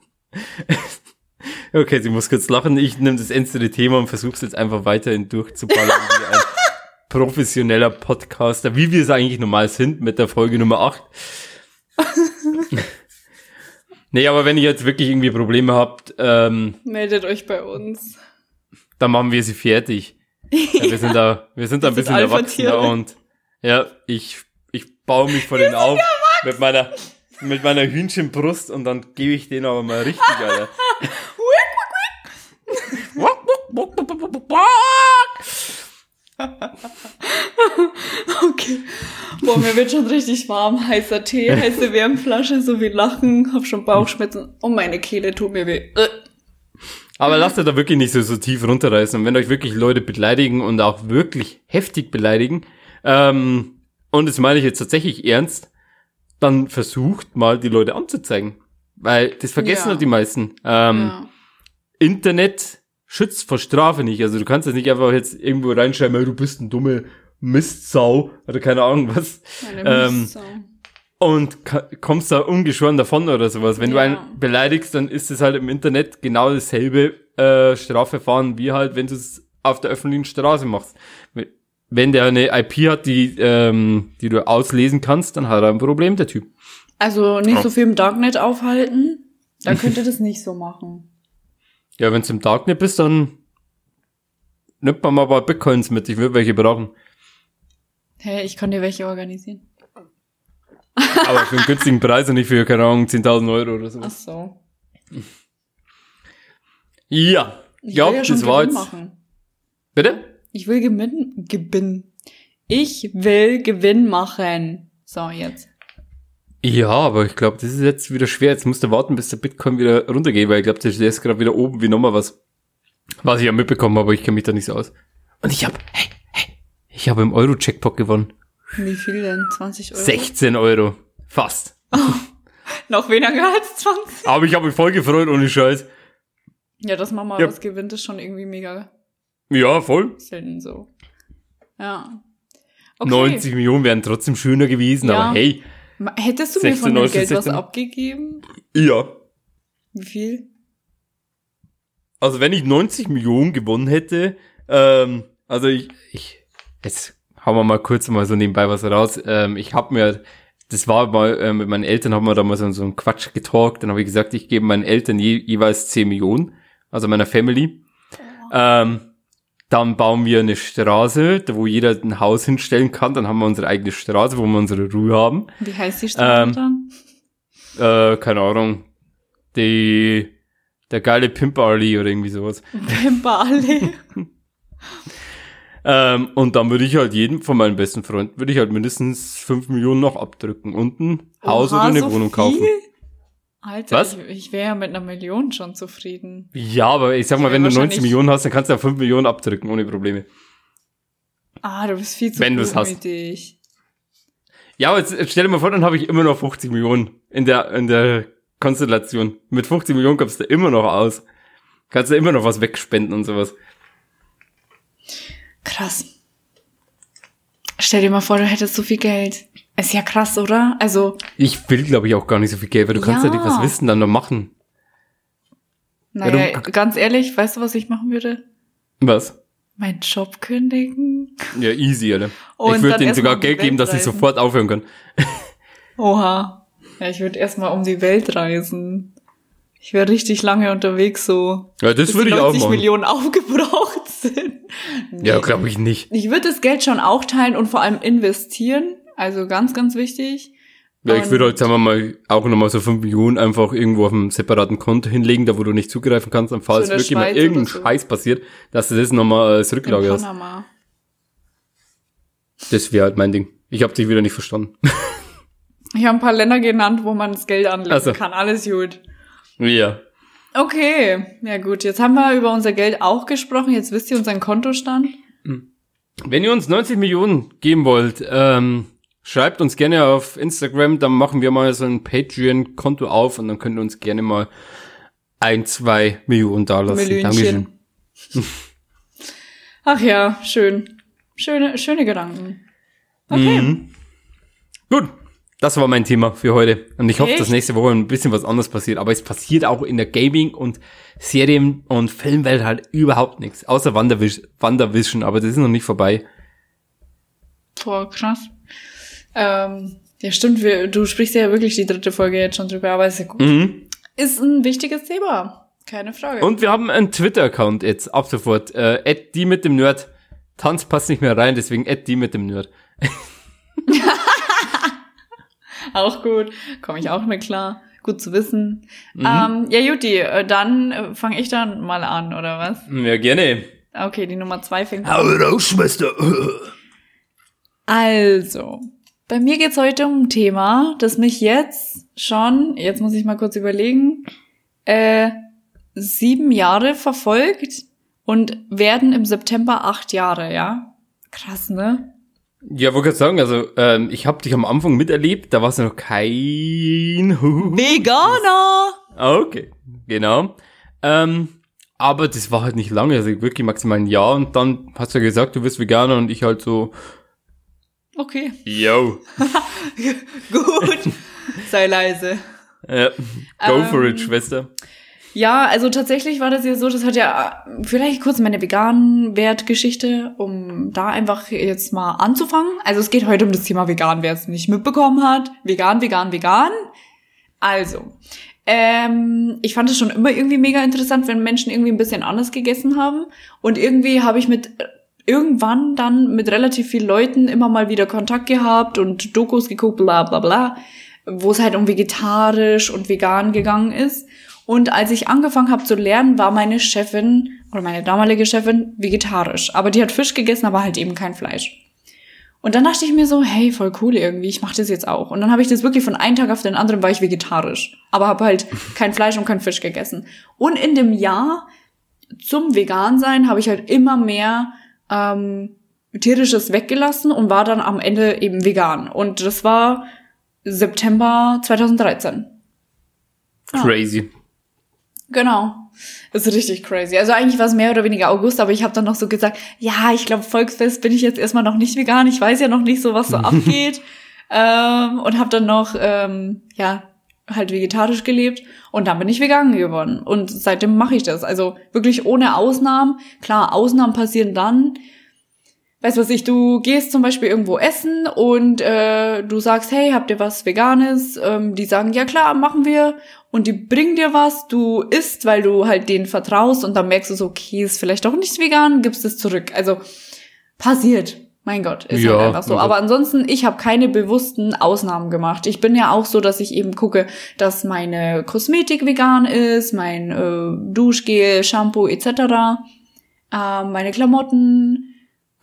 okay, sie muss kurz lachen. Ich nehme das ernste Thema und versuche es jetzt einfach weiterhin durchzuballern wie ein professioneller Podcaster, wie wir es eigentlich normal sind mit der Folge Nummer 8. Nee, aber wenn ihr jetzt wirklich irgendwie Probleme habt, ähm, Meldet euch bei uns. dann machen wir sie fertig. Ja, wir sind da, wir sind da ein bisschen erwachsener und ja, ich, ich baue mich vor denen auf mit meiner, mit meiner Hühnchenbrust und dann gebe ich denen aber mal richtig, Alter. Boah, mir wird schon richtig warm. Heißer Tee, heiße Wärmflasche, so wie Lachen. Hab schon Bauchschmerzen. Und meine Kehle tut mir weh. Äh. Aber lasst euch da wirklich nicht so, so tief runterreißen. Und wenn euch wirklich Leute beleidigen und auch wirklich heftig beleidigen, ähm, und das meine ich jetzt tatsächlich ernst, dann versucht mal die Leute anzuzeigen. Weil das vergessen Ja. halt die meisten. Ähm, Ja. Internet schützt vor Strafe nicht. Also du kannst jetzt nicht einfach jetzt irgendwo reinschreiben, "Ey, du bist ein dumme Mistsau oder keine Ahnung was. Meine Ähm. Und kommst da ungeschoren davon oder sowas. Wenn du Ja. einen beleidigst, dann ist es halt im Internet genau dasselbe äh, Strafverfahren wie halt, wenn du es auf der öffentlichen Straße machst. Wenn der eine IP hat, die, ähm, die du auslesen kannst, dann hat er ein Problem, der Typ. Also nicht so viel im Darknet aufhalten. Dann könnt ihr das nicht so machen. Ja, wenn du im Darknet bist, dann nimmt man mal ein paar Bitcoins mit. Ich würde welche brauchen. Hey, ich kann dir welche organisieren. Aber für einen günstigen Preis und nicht für, keine Ahnung, 10.000 Euro oder so. Ach so. Ja. Ich ja, will ja schon das war jetzt. machen. Bitte? Ich will Gewinn, Gewinn. Ich will Gewinn machen. So, jetzt. Ja, aber ich glaube, das ist jetzt wieder schwer. Jetzt musst du warten, bis der Bitcoin wieder runtergeht, weil ich glaube, der ist gerade wieder oben wie nochmal was. Was ich ja mitbekommen habe, aber ich kenne mich da nicht so aus. Und ich habe, hey, ich habe im Euro-Checkpot gewonnen. Wie viel denn? 20 Euro? 16 Euro. Fast. Noch weniger als 20. Aber ich habe mich voll gefreut, ohne Scheiß. Ja, dass man mal Ja. was gewinnt, ist schon irgendwie mega Ja, voll. selten so. Ja. Okay. 90 Millionen wären trotzdem schöner gewesen, Ja. aber hey. Hättest du mir 16 von dem Geld was 16? abgegeben? Ja. Wie viel? Also wenn ich 90 Millionen gewonnen hätte, ähm, also ich, ich, jetzt hauen wir mal kurz mal so nebenbei was raus. Ähm, ich habe mir, das war mal, äh, mit meinen Eltern haben wir da mal so, so einen Quatsch getalkt. Dann habe ich gesagt, ich gebe meinen Eltern je, jeweils 10 Millionen, also meiner Family. Ähm, dann bauen wir eine Straße, wo jeder ein Haus hinstellen kann. Dann haben wir unsere eigene Straße, wo wir unsere Ruhe haben. Wie heißt die Straße Ähm, dann? Äh, keine Ahnung. Die, der geile Pimp Ali oder irgendwie sowas. Pimperallee. Ähm, und dann würde ich halt jedem von meinen besten Freunden, würde ich halt mindestens 5 Millionen noch abdrücken und ein Haus Oha, oder eine so Wohnung viel? kaufen. Alter, Was? ich, ich wäre ja mit einer Million schon zufrieden. Ja, aber ich sag mal, wär wenn du 90 wahrscheinlich- Millionen hast, dann kannst du ja 5 Millionen abdrücken, ohne Probleme. Ah, du bist viel zu Wenn gutmütig. Ja, aber jetzt, jetzt stell dir mal vor, dann habe ich immer noch 50 Millionen in der, in der Konstellation. Mit 50 Millionen kommst du immer noch aus. Kannst du immer noch was wegspenden und sowas. Krass. Stell dir mal vor, du hättest so viel Geld. Ist ja krass, oder? Also, Ich will, glaube ich, auch gar nicht so viel Geld, weil du kannst ja Ja. nicht was wissen dann noch machen. naja, du- ganz ehrlich, weißt du, was ich machen würde? Was? Meinen Job kündigen. Ja, easy, Alter. Und ich würde denen sogar Geld geben, dass ich sofort aufhören kann. Oha. Ja, ich würde erstmal um die Welt reisen. Ich wäre richtig lange unterwegs, so. Ja, das würde ich auch 90 machen. Millionen aufgebraucht sind. Nee. Ja, glaube ich nicht. Ich würde das Geld schon auch teilen und vor allem investieren. Also ganz, ganz wichtig. Ja, ich würde halt, sagen wir mal, auch nochmal so 5 Millionen einfach irgendwo auf einem separaten Konto hinlegen, da wo du nicht zugreifen kannst, und falls So wirklich mal Schweiz irgendein oder so. Scheiß passiert, dass du das nochmal als Rücklage hast. Das wäre halt mein Ding. Ich habe dich wieder nicht verstanden. Ich habe ein paar Länder genannt, wo man das Geld anlegen Ach so. kann. Alles gut. Ja. Okay, ja gut. Jetzt haben wir über unser Geld auch gesprochen. Jetzt wisst ihr unseren Kontostand. Wenn ihr uns 90 Millionen geben wollt, ähm, schreibt uns gerne auf Instagram, dann machen wir mal so ein Patreon-Konto auf und dann könnt ihr uns gerne mal ein, zwei Millionen da lassen. Dankeschön. Ach ja, schön. Schöne, schöne Gedanken. Okay. Mhm. Gut, das war mein Thema für heute. Und ich hoffe, Echt? dass nächste Woche ein bisschen was anderes passiert. Aber es passiert auch in der Gaming- und Serien- und Filmwelt halt überhaupt nichts. Außer Wanderwish Wandervision, aber das ist noch nicht vorbei. Boah, krass. Ähm, ja, stimmt. Wir, du sprichst ja wirklich die dritte Folge jetzt schon drüber, aber ist ja gut. Mhm. Ist ein wichtiges Thema. Keine Frage. Und wir haben einen Twitter-Account jetzt ab sofort. Äh, die mit dem Nerd. Tanz passt nicht mehr rein, deswegen at die mit dem Nerd. Auch gut. Komme ich auch mit klar. Gut zu wissen. Ähm, ja, Juti, äh, dann äh, fange ich dann mal an, oder was? Ja, gerne. Okay, die Nummer zwei fängt Hau raus, Schwester. Also, bei mir geht's heute um ein Thema, das mich jetzt schon, jetzt muss ich mal kurz überlegen, äh, sieben Jahre verfolgt und werden im September acht Jahre, ja? Krass, ne? Ja, wollte gerade sagen, also ähm, ich habe dich am Anfang miterlebt, da warst du noch kein Veganer! Ah, Okay, genau. Ähm, aber das war halt nicht lange, also wirklich maximal ein Jahr und dann hast du ja gesagt, du wirst Veganer und ich halt so, Okay, yo, gut. Sei leise. äh, go for Ähm, it, Schwester. Ja, also tatsächlich war das ja so, das hat ja vielleicht kurz meine veganen Wertgeschichte, um da einfach jetzt mal anzufangen. Also es geht heute um das Thema vegan, wer es nicht mitbekommen hat. Vegan, vegan, vegan. Also, ähm, ich fand es schon immer irgendwie mega interessant, wenn Menschen irgendwie ein bisschen anders gegessen haben. Und irgendwie habe ich mit irgendwann dann mit relativ vielen Leuten immer mal wieder Kontakt gehabt und Dokus geguckt, bla bla bla, wo es halt um vegetarisch und vegan gegangen ist. Und als ich angefangen habe zu lernen, war meine Chefin oder meine damalige Chefin vegetarisch. Aber die hat Fisch gegessen, aber halt eben kein Fleisch. Und dann dachte ich mir so, hey, voll cool irgendwie, ich mache das jetzt auch. Und dann habe ich das wirklich von einem Tag auf den anderen war ich vegetarisch, aber habe halt kein Fleisch und kein Fisch gegessen. Und in dem Jahr zum Vegan-Sein habe ich halt immer mehr ähm, tierisches weggelassen und war dann am Ende eben vegan. Und das war September 2013. ja. Genau. Das ist richtig crazy. Also eigentlich war es mehr oder weniger August, aber ich habe dann noch so gesagt, ja, ich glaube, Volksfest bin ich jetzt erstmal noch nicht vegan. Ich weiß ja noch nicht so, was so abgeht. Ähm, und habe dann noch, ähm, ja, halt vegetarisch gelebt und dann bin ich vegan geworden. Und seitdem mache ich das. Also wirklich ohne Ausnahmen. Klar, Ausnahmen passieren dann, weißt du was ich, du gehst zum Beispiel irgendwo essen und äh, du sagst, hey, habt ihr was Veganes? Ähm, die sagen, ja klar, machen wir. Und die bringen dir was, du isst, weil du halt denen vertraust und dann merkst du so, okay, ist vielleicht doch nicht vegan, gibst es zurück. Also passiert. Mein Gott, ist Ja, halt einfach so. Aber ansonsten, ich habe keine bewussten Ausnahmen gemacht. Ich bin ja auch so, dass ich eben gucke, dass meine Kosmetik vegan ist, mein äh, Duschgel, Shampoo etc., äh, meine Klamotten,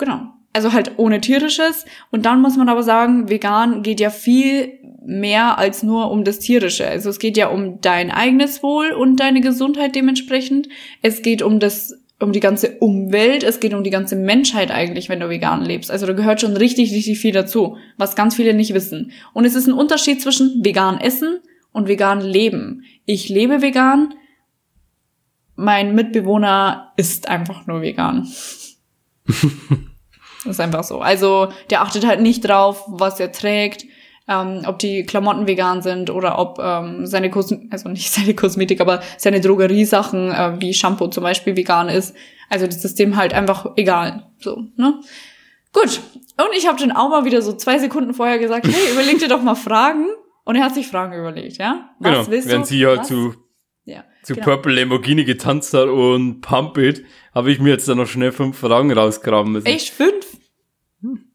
genau. Also halt ohne tierisches. Und dann muss man aber sagen, vegan geht ja viel mehr als nur um das tierische. Also es geht ja um dein eigenes Wohl und deine Gesundheit dementsprechend. Es geht um das um die ganze Umwelt, es geht um die ganze Menschheit eigentlich, wenn du vegan lebst. Also da gehört schon richtig, richtig viel dazu, was ganz viele nicht wissen. Und es ist ein Unterschied zwischen vegan essen und vegan leben. Ich lebe vegan, mein Mitbewohner ist einfach nur vegan. Das ist einfach so. Also der achtet halt nicht drauf, was er trägt, ähm, ob die Klamotten vegan sind oder ob ähm, seine Kosmetik, also nicht seine Kosmetik, aber seine Drogeriesachen äh, wie Shampoo zum Beispiel vegan ist. Also das ist dem halt einfach egal. So, ne? Gut. Und ich habe dann auch mal wieder so zwei Sekunden vorher gesagt, hey, überleg dir doch mal Fragen. Und er hat sich Fragen überlegt, ja? Was genau, willst du? sie halt Was? zu, ja, zu genau. Purple Lamborghini getanzt hat und Pump It, habe ich mir jetzt dann noch schnell fünf Fragen rausgraben müssen. Echt fünf?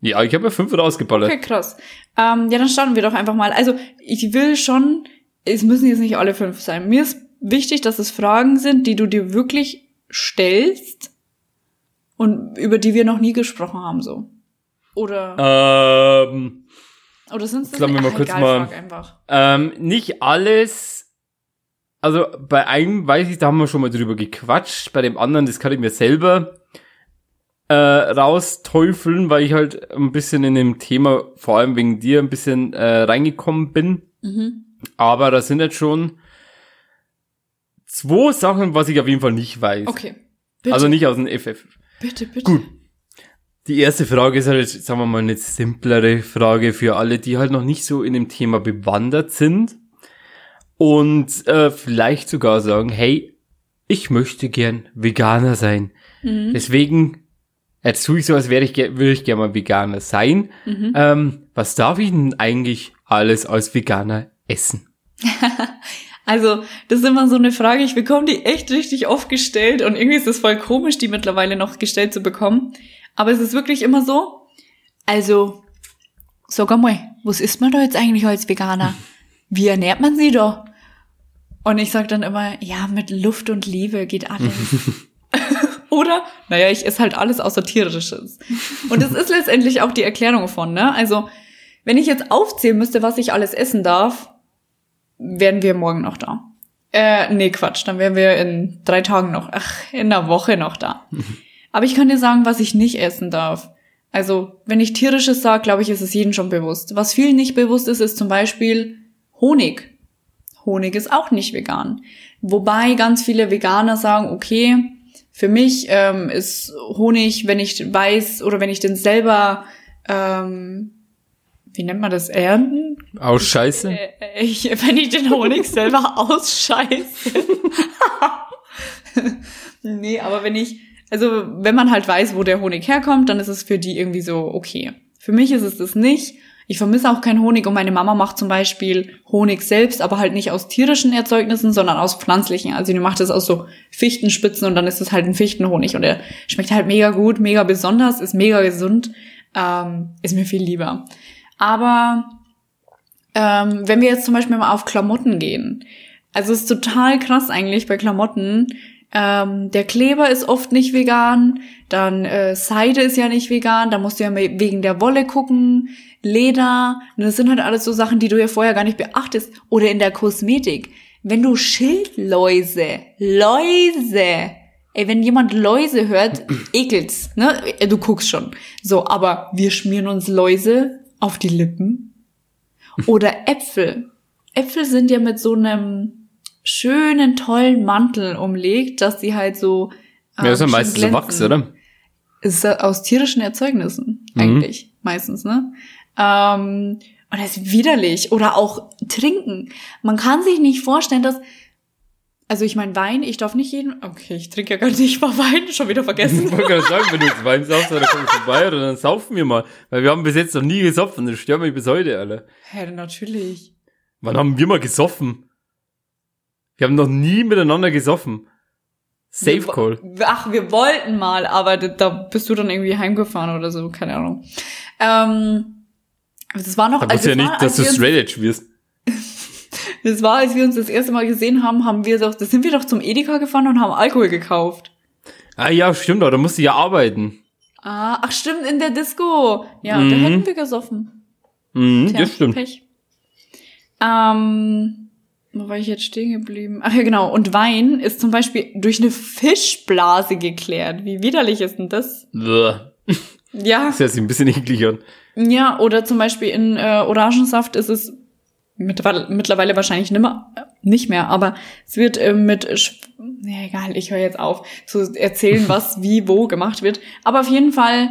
Ja, ich habe ja fünf rausgeballert. Okay, krass. Ähm, ja, dann starten wir doch einfach mal. Also, ich will schon, es müssen jetzt nicht alle fünf sein. Mir ist wichtig, dass es Fragen sind, die du dir wirklich stellst und über die wir noch nie gesprochen haben, so. Oder, Ähm, oder sind es sagen wir mal kurz mal- einfach. ähm, nicht alles. Also bei einem weiß ich, da haben wir schon mal drüber gequatscht. Bei dem anderen, das kann ich mir selber äh, rausteufeln, weil ich halt ein bisschen in dem Thema, vor allem wegen dir, ein bisschen äh, reingekommen bin. Mhm. Aber da sind jetzt schon zwei Sachen, was ich auf jeden Fall nicht weiß. Okay. Bitte, Also nicht aus dem FF. bitte, bitte. Gut. Die erste Frage ist halt, jetzt, sagen wir mal, eine simplere Frage für alle, die halt noch nicht so in dem Thema bewandert sind und äh, vielleicht sogar sagen, hey, ich möchte gern Veganer sein. Mhm. Deswegen jetzt tue ich so, als wäre ich, würde ich gerne mal Veganer sein. Mhm. Ähm, was darf ich denn eigentlich alles als Veganer essen? Also, das ist immer so eine Frage, ich bekomme die echt richtig oft gestellt und irgendwie ist es voll komisch, die mittlerweile noch gestellt zu bekommen. Aber es ist wirklich immer so. Also, sag einmal, was isst man da jetzt eigentlich als Veganer? Wie ernährt man sie da? Und ich sag dann immer, ja, mit Luft und Liebe geht alles. Oder, naja, ich esse halt alles außer tierisches. Und das ist letztendlich auch die Erklärung von, ne? Also, wenn ich jetzt aufzählen müsste, was ich alles essen darf, wären wir morgen noch da. Äh, nee, Quatsch, dann wären wir in drei Tagen noch, ach, in einer Woche noch da. Aber ich kann dir sagen, was ich nicht essen darf. Also, wenn ich tierisches sage, glaube ich, ist es jedem schon bewusst. Was vielen nicht bewusst ist, ist zum Beispiel Honig. Honig ist auch nicht vegan. Wobei ganz viele Veganer sagen, okay, für mich ähm, ist Honig, wenn ich weiß oder wenn ich den selber, ähm, wie nennt man das, ernten? Aus Scheiße? Äh, ich, wenn ich den Honig selber ausscheiße. nee, aber wenn ich, also wenn man halt weiß, wo der Honig herkommt, dann ist es für die irgendwie so okay. Für mich ist es das nicht. Ich vermisse auch keinen Honig und meine Mama macht zum Beispiel Honig selbst, aber halt nicht aus tierischen Erzeugnissen, sondern aus pflanzlichen. Also die macht es aus so Fichtenspitzen und dann ist es halt ein Fichtenhonig und der schmeckt halt mega gut, mega besonders, ist mega gesund, ähm, ist mir viel lieber. Aber ähm, wenn wir jetzt zum Beispiel mal auf Klamotten gehen, also es ist total krass eigentlich bei Klamotten. Ähm, der Kleber ist oft nicht vegan, dann äh, Seide ist ja nicht vegan, da musst du ja wegen der Wolle gucken, Leder, und das sind halt alles so Sachen, die du ja vorher gar nicht beachtest. Oder in der Kosmetik, wenn du Schildläuse, Läuse, ey, wenn jemand Läuse hört, ekelt's, ne? Äh, Du guckst schon. So, aber wir schmieren uns Läuse auf die Lippen. Oder Äpfel. Äpfel sind ja mit so einem schönen, tollen Mantel umlegt, dass sie halt so. Ja, das ist ja ähm, meistens Wachs, oder? Ist aus tierischen Erzeugnissen, Mhm. eigentlich, meistens, ne? Ähm, und das ist widerlich. Oder auch trinken. Man kann sich nicht vorstellen, dass. Also ich meine Wein, ich darf nicht jeden. Okay, ich trinke ja gar nicht mal Wein, schon wieder Ich vergessen. wollte gerade sagen, wenn du jetzt Wein saufst, dann komm ich vorbei oder dann saufen wir mal. Weil wir haben bis jetzt noch nie gesoffen, das stört mich bis heute, alle. Hä, natürlich. Wann haben wir mal gesoffen? Wir haben noch nie miteinander gesoffen. Safe Wir- Call. Ach, wir wollten mal, aber da, da bist du dann irgendwie heimgefahren oder so, keine Ahnung. Ähm, das war noch, Da als wusste ja das nicht, war, dass du wir uns- Straight Edge wirst. Das war, als wir uns das erste Mal gesehen haben, haben wir doch, da sind wir doch zum Edeka gefahren und haben Alkohol gekauft. Ah ja, stimmt, aber da musst du ja arbeiten. Ah, ach stimmt, in der Disco. Ja, da Mhm. hätten wir gesoffen. Mhm, Tja, das stimmt. Pech. Ähm, wo war ich jetzt stehen geblieben? Ach ja, genau. Und Wein ist zum Beispiel durch eine Fischblase geklärt. Wie widerlich ist denn das? Bäh. Ja. Das hört sich ein bisschen eklig an. Ja, oder zum Beispiel in äh, Orangensaft ist es mittlerweile, wahrscheinlich nimmer, äh, nicht mehr, aber es wird äh, mit, ja egal, ich höre jetzt auf zu erzählen, was wie wo gemacht wird. Aber auf jeden Fall,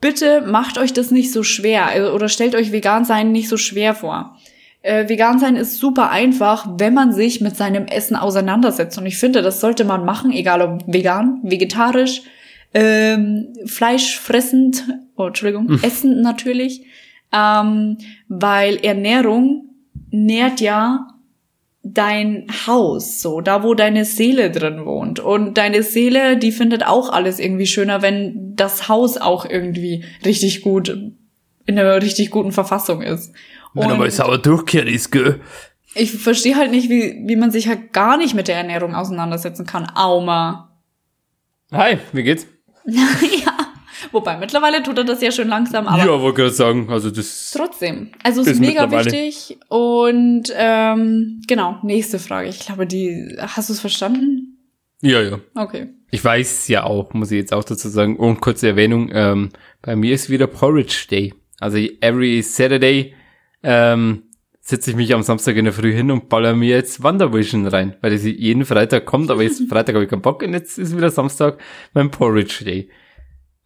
bitte macht euch das nicht so schwer also, oder stellt euch vegan sein nicht so schwer vor. Äh, vegan sein ist super einfach, wenn man sich mit seinem Essen auseinandersetzt. Und ich finde, das sollte man machen, egal ob vegan, vegetarisch, ähm, Fleisch fressend, oh, Entschuldigung, essend natürlich, ähm, weil Ernährung nährt ja dein Haus, so, da wo deine Seele drin wohnt. Und deine Seele, die findet auch alles irgendwie schöner, wenn das Haus auch irgendwie richtig gut, in einer richtig guten Verfassung ist. Wenn er mal sauer durchkehrt ist, gell? Ich verstehe halt nicht, wie, wie man sich halt gar nicht mit der Ernährung auseinandersetzen kann. Auma. Hi, wie geht's? ja. Wobei, mittlerweile tut er das ja schon langsam, aber ja, wollte gerade sagen, also das. trotzdem. Also es ist Ist mega wichtig. Und ähm, genau, nächste Frage. Ich glaube, die. Hast du es verstanden? Ja, ja. Okay. Ich weiß ja auch, muss ich jetzt auch dazu sagen, und kurze Erwähnung, ähm, bei mir ist wieder Porridge Day. Also every Saturday ähm, setze ich mich am Samstag in der Früh hin und baller mir jetzt Wandervision rein, weil das jeden Freitag kommt, aber jetzt Freitag habe ich keinen Bock und jetzt ist wieder Samstag mein Porridge Day.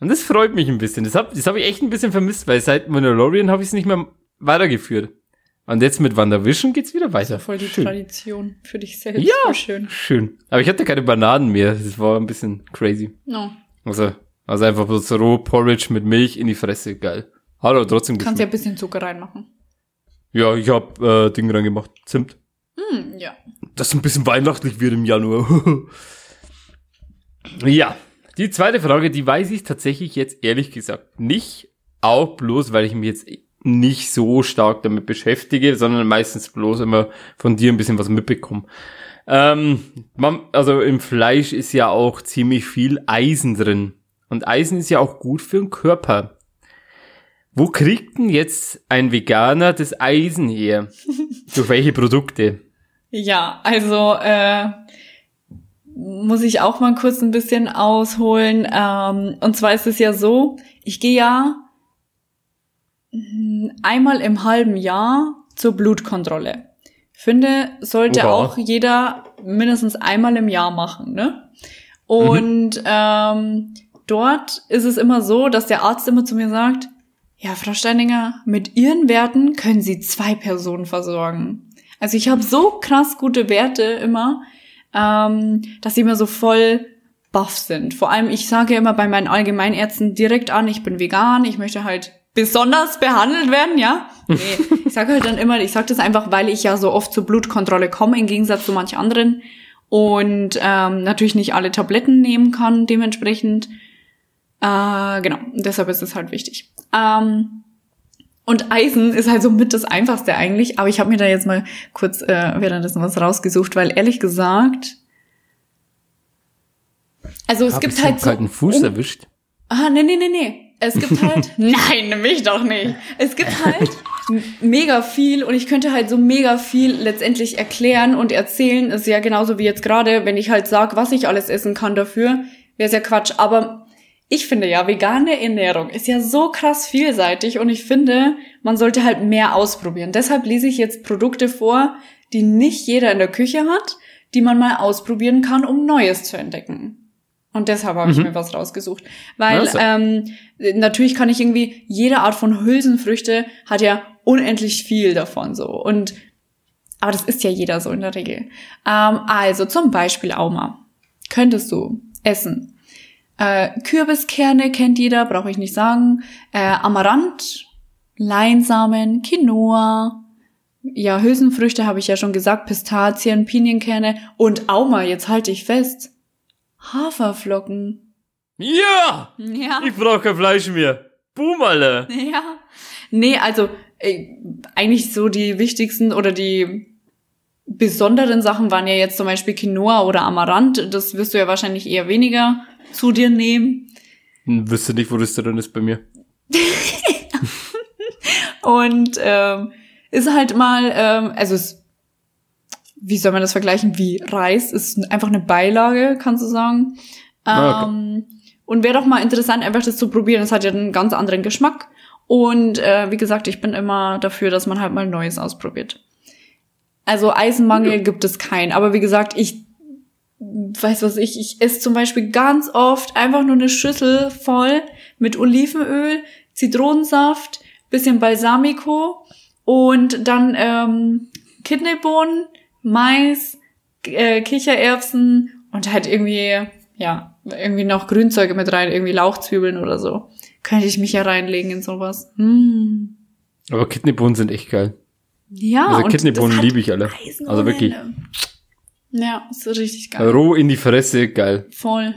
Und das freut mich ein bisschen. Das habe das hab ich echt ein bisschen vermisst, weil seit Mandalorian habe ich es nicht mehr weitergeführt. Und jetzt mit WandaVision geht's wieder weiter. Voll die Schön. Tradition für dich selbst. Ja. Voll schön. Schön. Aber ich hatte keine Bananen mehr. Das war ein bisschen crazy. No. Also, also einfach bloß roh Porridge mit Milch in die Fresse. Geil. Aber trotzdem Kannst ja ein bisschen Zucker reinmachen. Ja, ich hab äh, Ding reingemacht. Zimt. Hm, ja. Das ein bisschen weihnachtlich wird im Januar. ja. Die zweite Frage, die weiß ich tatsächlich jetzt ehrlich gesagt nicht. Auch bloß, weil ich mich jetzt nicht so stark damit beschäftige, sondern meistens bloß immer von dir ein bisschen was mitbekomme. Ähm, man, also im Fleisch ist ja auch ziemlich viel Eisen drin. Und Eisen ist ja auch gut für den Körper. Wo kriegt denn jetzt ein Veganer das Eisen her? Durch welche Produkte? Ja, also äh, muss ich auch mal kurz ein bisschen ausholen. Ähm, und zwar ist es ja so, ich gehe ja mm, einmal im halben Jahr zur Blutkontrolle. Finde, sollte Oha. auch jeder mindestens einmal im Jahr machen, ne? Und ähm, dort ist es immer so, dass der Arzt immer zu mir sagt, ja, Frau Steininger, mit Ihren Werten können Sie zwei Personen versorgen. Also ich habe so krass gute Werte immer, ähm, dass sie immer so voll baff sind. Vor allem, ich sage immer bei meinen Allgemeinärzten direkt an, ich bin vegan, ich möchte halt besonders behandelt werden, ja? Nee, ich sage halt dann immer, ich sage das einfach, weil ich ja so oft zur Blutkontrolle komme, im Gegensatz zu manch anderen. Und ähm, natürlich nicht alle Tabletten nehmen kann, dementsprechend. Äh, genau, deshalb ist es halt wichtig. Ähm, und Eisen ist halt so mit das Einfachste eigentlich, aber ich habe mir da jetzt mal kurz äh, währenddessen was rausgesucht, weil ehrlich gesagt, also es Hab gibt ich halt so kalten Fuß um- erwischt. Ah, nee, nee, nee, nee. Es gibt halt, nein, mich doch nicht. Es gibt halt mega viel und ich könnte halt so mega viel letztendlich erklären und erzählen. Ist ja genauso wie jetzt gerade, wenn ich halt sag, was ich alles essen kann dafür, wäre es ja Quatsch. Aber ich finde ja, vegane Ernährung ist ja so krass vielseitig und ich finde, man sollte halt mehr ausprobieren. Deshalb lese ich jetzt Produkte vor, die nicht jeder in der Küche hat, die man mal ausprobieren kann, um Neues zu entdecken. Und deshalb habe ich Mhm. mir was rausgesucht. Weil Also. ähm, natürlich kann ich irgendwie, jede Art von Hülsenfrüchte hat ja unendlich viel davon so. Und aber das ist ja jeder so in der Regel. Ähm, also zum Beispiel Auma. Könntest du essen. Äh, Kürbiskerne kennt jeder, brauche ich nicht sagen. Äh, Amaranth, Leinsamen, Quinoa. Ja, Hülsenfrüchte habe ich ja schon gesagt, Pistazien, Pinienkerne und Auma, jetzt halte ich fest. Haferflocken. Ja! Ja. Ich brauche kein Fleisch mehr. Boom, Alter. Ja. Nee, also äh, eigentlich so die wichtigsten oder die besonderen Sachen waren ja jetzt zum Beispiel Quinoa oder Amaranth. Das wirst du ja wahrscheinlich eher weniger zu dir nehmen. Hm, Wüsste nicht, wo das drin ist bei mir. Und ähm, ist halt mal, ähm, also es, wie soll man das vergleichen? Wie Reis ist einfach eine Beilage, kannst du sagen. Ah, Ähm, und wäre doch mal interessant, einfach das zu probieren. Es hat ja einen ganz anderen Geschmack. Und äh, wie gesagt, ich bin immer dafür, dass man halt mal Neues ausprobiert. Also Eisenmangel gibt es keinen. Aber wie gesagt, ich weiß was ich, ich esse zum Beispiel ganz oft einfach nur eine Schüssel voll mit Olivenöl, Zitronensaft, bisschen Balsamico und dann ähm, Kidneybohnen, Mais, äh, Kichererbsen und halt irgendwie, ja, irgendwie noch Grünzeuge mit rein, irgendwie Lauchzwiebeln oder so. Könnte ich mich ja reinlegen in sowas. Hm. Aber Kidneybohnen sind echt geil. Ja, Also Kidneybohnen liebe ich alle. Also wirklich. Ja, ist richtig geil. Roh in die Fresse, geil. Voll.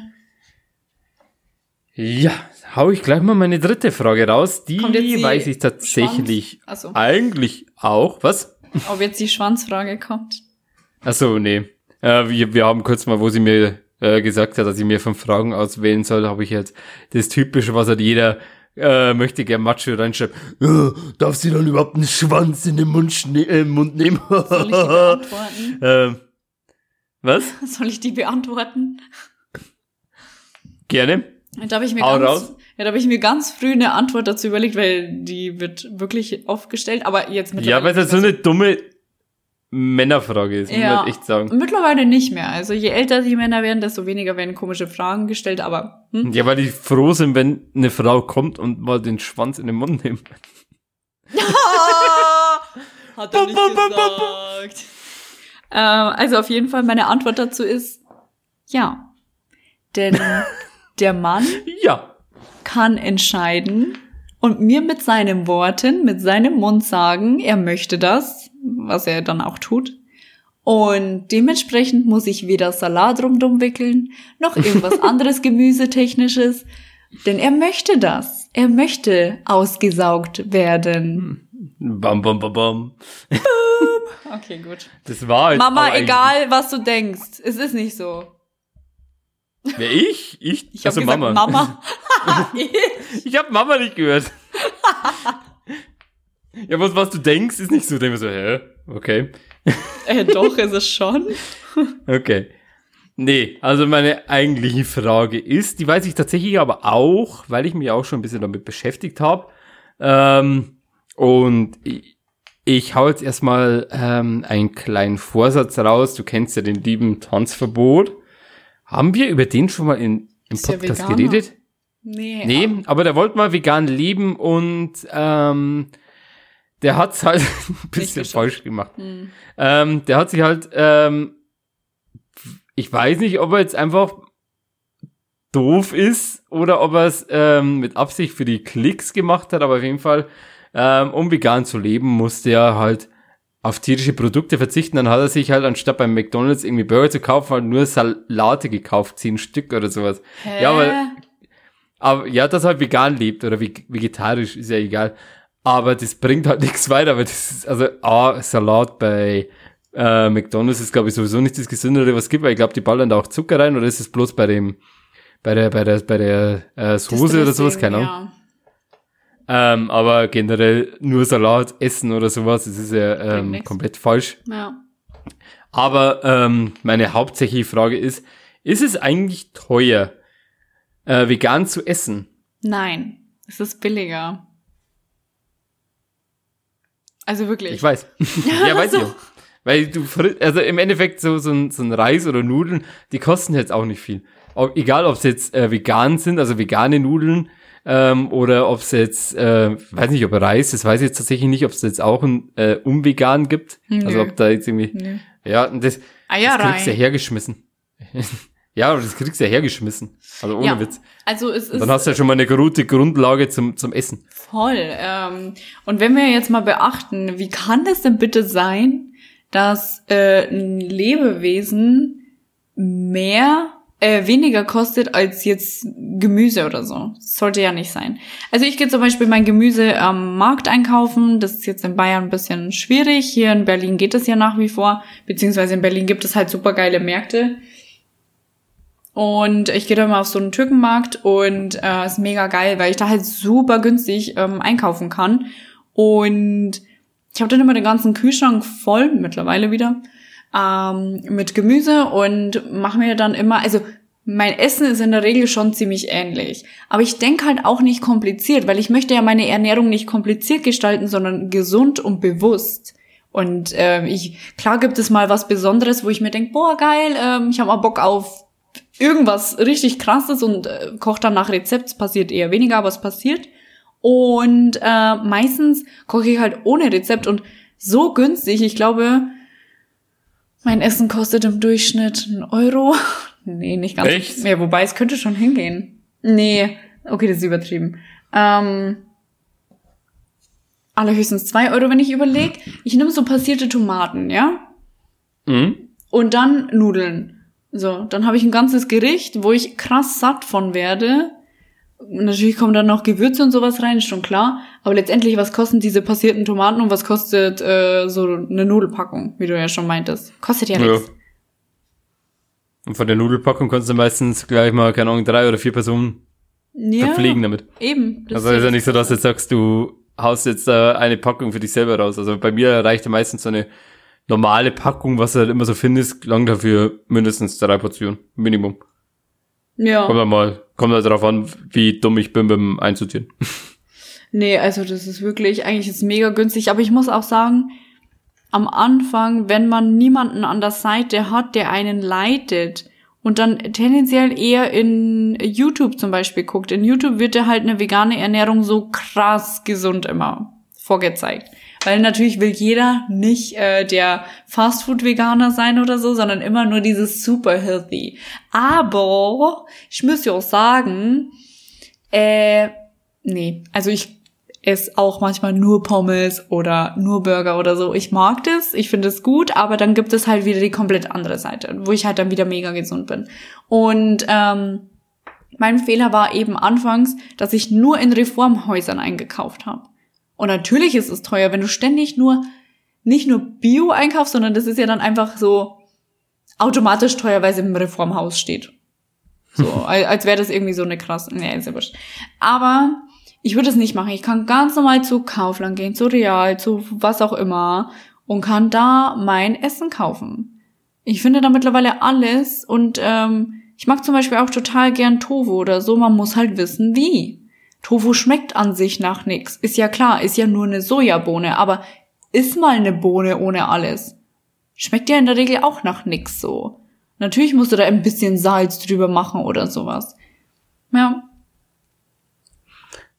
Ja, hau ich gleich mal meine dritte Frage raus. Die, die weiß ich tatsächlich? Achso. eigentlich auch. Was? Ob jetzt die Schwanzfrage kommt. Achso, nee. Äh, wir, wir haben kurz mal, wo sie mir äh, gesagt hat, dass ich mir fünf Fragen auswählen soll, habe ich jetzt das Typische, was halt jeder äh, möchte gern Macho reinschreiben. Ja, darf sie dann überhaupt einen Schwanz in den Mund, äh, Mund nehmen? Soll ich die beantworten? was? Soll ich die beantworten? Gerne. Da habe ich mir ganz, ja, da habe ich mir ganz früh eine Antwort dazu überlegt, weil die wird wirklich aufgestellt, aber jetzt Ja, weil es halt so eine dumme Männerfrage ist, muss man Ja. halt echt sagen. Mittlerweile nicht mehr. Also je älter die Männer werden, desto weniger werden komische Fragen gestellt, aber hm? Ja, weil die froh sind, wenn eine Frau kommt und mal den Schwanz in den Mund nimmt. Hat er nicht gesagt. Ähm, also auf jeden Fall meine Antwort dazu ist ja. Denn der Mann Ja. kann entscheiden und mir mit seinen Worten, mit seinem Mund sagen, er möchte das, was er dann auch tut. Und dementsprechend muss ich weder Salat rumdum wickeln, noch irgendwas anderes Gemüsetechnisches, denn er möchte das. Er möchte ausgesaugt werden. Bam, bam, bam, bam. Okay, gut. Das war jetzt Mama, egal, was du denkst. Es ist nicht so. Wer ich? Ich? Ich habe also gesagt, Mama. Mama. Ich habe Mama nicht gehört. ja, was, was du denkst, ist nicht so. Denk mir so, hä? Okay. äh, doch, ist es schon. Okay. Nee, also meine eigentliche Frage ist, die weiß ich tatsächlich aber auch, weil ich mich auch schon ein bisschen damit beschäftigt habe. Ähm, und ich, ich hau jetzt erstmal ähm, einen kleinen Vorsatz raus. Du kennst ja den lieben Tanzverbot. Haben wir über den schon mal in, im Ist ja Podcast geredet? Nee. Nee, aber der wollte mal vegan leben und ähm, der hat's halt ein bisschen falsch gemacht. Hm. Ähm, der hat sich halt, ähm, ich weiß nicht, ob er jetzt einfach doof ist oder ob er es ähm, mit Absicht für die Klicks gemacht hat, aber auf jeden Fall, ähm, um vegan zu leben, musste er halt auf tierische Produkte verzichten. Dann hat er sich halt anstatt beim McDonalds irgendwie Burger zu kaufen, halt nur Salate gekauft, zehn Stück oder sowas. Hä? Ja, aber aber ja, dass er halt vegan lebt oder veg- vegetarisch, ist ja egal. Aber das bringt halt nichts weiter, weil das ist, also A, Salat bei äh, McDonalds ist, glaube ich, sowieso nicht das Gesündere, was es gibt, weil ich glaube, die ballern da auch Zucker rein oder ist es bloß bei dem, bei der, bei der, bei der äh, Soße oder sowas, keine Ahnung. ja. Ähm, aber generell nur Salat essen oder sowas, das ist ja ähm, komplett falsch. Ja. Aber ähm, meine hauptsächliche Frage ist, ist es eigentlich teuer, äh, vegan zu essen? Nein, es ist billiger. Also wirklich. Ich weiß. ja, weiß so. ich. auch. Weil du, also im Endeffekt so, so, ein, so ein Reis oder Nudeln, die kosten jetzt auch nicht viel. Ob, egal, ob es jetzt äh, vegan sind, also vegane Nudeln, ähm, oder ob es jetzt, äh, weiß nicht, ob Reis, das weiß ich jetzt tatsächlich nicht, ob es jetzt auch ein äh, unvegan gibt. Nö. Also ob da jetzt irgendwie, Nö. ja, das, Eier das kriegst du ja hergeschmissen. ja, das kriegst du ja hergeschmissen. Also ohne Ja, Witz. Also es ist Dann hast du ja schon mal eine gute Grundlage zum, zum Essen. voll. Ähm, und wenn wir jetzt mal beachten, wie kann das denn bitte sein, dass äh, ein Lebewesen mehr äh, weniger kostet als jetzt Gemüse oder so. Das sollte ja nicht sein. Also ich gehe zum Beispiel mein Gemüse am Markt einkaufen. Das ist jetzt in Bayern ein bisschen schwierig. Hier in Berlin geht es ja nach wie vor. Beziehungsweise in Berlin gibt es halt super geile Märkte. Und ich gehe da mal auf so einen Türkenmarkt und äh, ist mega geil, weil ich da halt super günstig ähm, einkaufen kann. Und ich habe dann immer den ganzen Kühlschrank voll, mittlerweile wieder, ähm, mit Gemüse und mache mir dann immer, also mein Essen ist in der Regel schon ziemlich ähnlich. Aber ich denke halt auch nicht kompliziert, weil ich möchte ja meine Ernährung nicht kompliziert gestalten, sondern gesund und bewusst. Und ähm, ich, klar gibt es mal was Besonderes, wo ich mir denke, boah, geil, ähm, ich habe mal Bock auf irgendwas richtig krasses und äh, koche dann nach Rezept. Passiert eher weniger, aber es passiert. Und äh, meistens koche ich halt ohne Rezept und so günstig. Ich glaube, mein Essen kostet im Durchschnitt einen Euro. nee, nicht ganz. Echt? Ja, wobei es könnte schon hingehen. Nee, okay, das ist übertrieben. Ähm, allerhöchstens zwei Euro, wenn ich überlege. Ich nehme so passierte Tomaten, ja? Mhm. Und dann Nudeln. So, dann habe ich ein ganzes Gericht, wo ich krass satt von werde. Natürlich kommen dann noch Gewürze und sowas rein, ist schon klar. Aber letztendlich, was kosten diese passierten Tomaten und was kostet äh, so eine Nudelpackung, wie du ja schon meintest? Kostet ja Ja. nichts. Und von der Nudelpackung kannst du meistens gleich mal, keine Ahnung, drei oder vier Personen Ja, verpflegen damit. eben. Das Also ist ja nicht so, dass du jetzt sagst, du haust jetzt äh, eine Packung für dich selber raus. Also bei mir reicht ja meistens so eine normale Packung, was du halt immer so findest, lang dafür mindestens drei Portionen. Minimum. Ja. Kommt halt mal, kommt halt darauf an, wie dumm ich bin beim Einsortieren. Nee, also das ist wirklich, eigentlich ist es mega günstig, aber ich muss auch sagen, am Anfang, wenn man niemanden an der Seite hat, der einen leitet und dann tendenziell eher in YouTube zum Beispiel guckt. In YouTube wird ja halt eine vegane Ernährung so krass gesund immer vorgezeigt. Weil natürlich will jeder nicht äh, der Fastfood-Veganer sein oder so, sondern immer nur dieses super healthy. Aber ich muss ja auch sagen, äh, nee, also ich esse auch manchmal nur Pommes oder nur Burger oder so. Ich mag das, ich finde es gut, aber dann gibt es halt wieder die komplett andere Seite, wo ich halt dann wieder mega gesund bin. Und ähm, mein Fehler war eben anfangs, dass ich nur in Reformhäusern eingekauft habe. Und natürlich ist es teuer, wenn du ständig nur nicht nur Bio einkaufst, sondern das ist ja dann einfach so automatisch teuer, weil es im Reformhaus steht. So, als, wäre das irgendwie so eine krasse. Nee, ist ja wurscht. Aber ich würde es nicht machen. Ich kann ganz normal zu Kaufland gehen, zu Real, zu was auch immer und kann da mein Essen kaufen. Ich finde da mittlerweile alles und ähm, ich mag zum Beispiel auch total gern Tofu oder so. Man muss halt wissen, wie. Tofu schmeckt an sich nach nix. Ist ja klar, ist ja nur eine Sojabohne, aber ist mal eine Bohne ohne alles. Schmeckt ja in der Regel auch nach nix so. Natürlich musst du da ein bisschen Salz drüber machen oder sowas. Ja.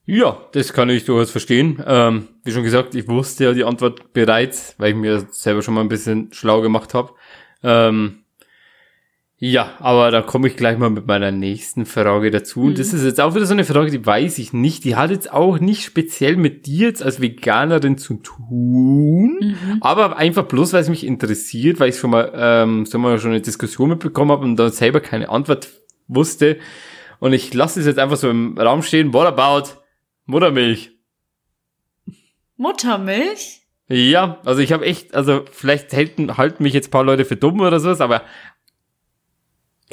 Ja, das kann ich durchaus verstehen. Ähm, wie schon gesagt, ich wusste ja die Antwort bereits, weil ich mir selber schon mal ein bisschen schlau gemacht habe. Ähm, ja, aber da komme ich gleich mal mit meiner nächsten Frage dazu. Und das ist jetzt auch wieder so eine Frage, die weiß ich nicht. Die hat jetzt auch nicht speziell mit dir jetzt als Veganerin zu tun, aber einfach bloß, weil es mich interessiert, weil ich schon mal, ähm, so mal schon eine Diskussion mitbekommen habe und da selber keine Antwort wusste. Und ich lasse es jetzt einfach so im Raum stehen. What about Muttermilch? Muttermilch? Ja, also ich habe echt, also vielleicht halten, halten mich jetzt ein paar Leute für dumm oder sowas, aber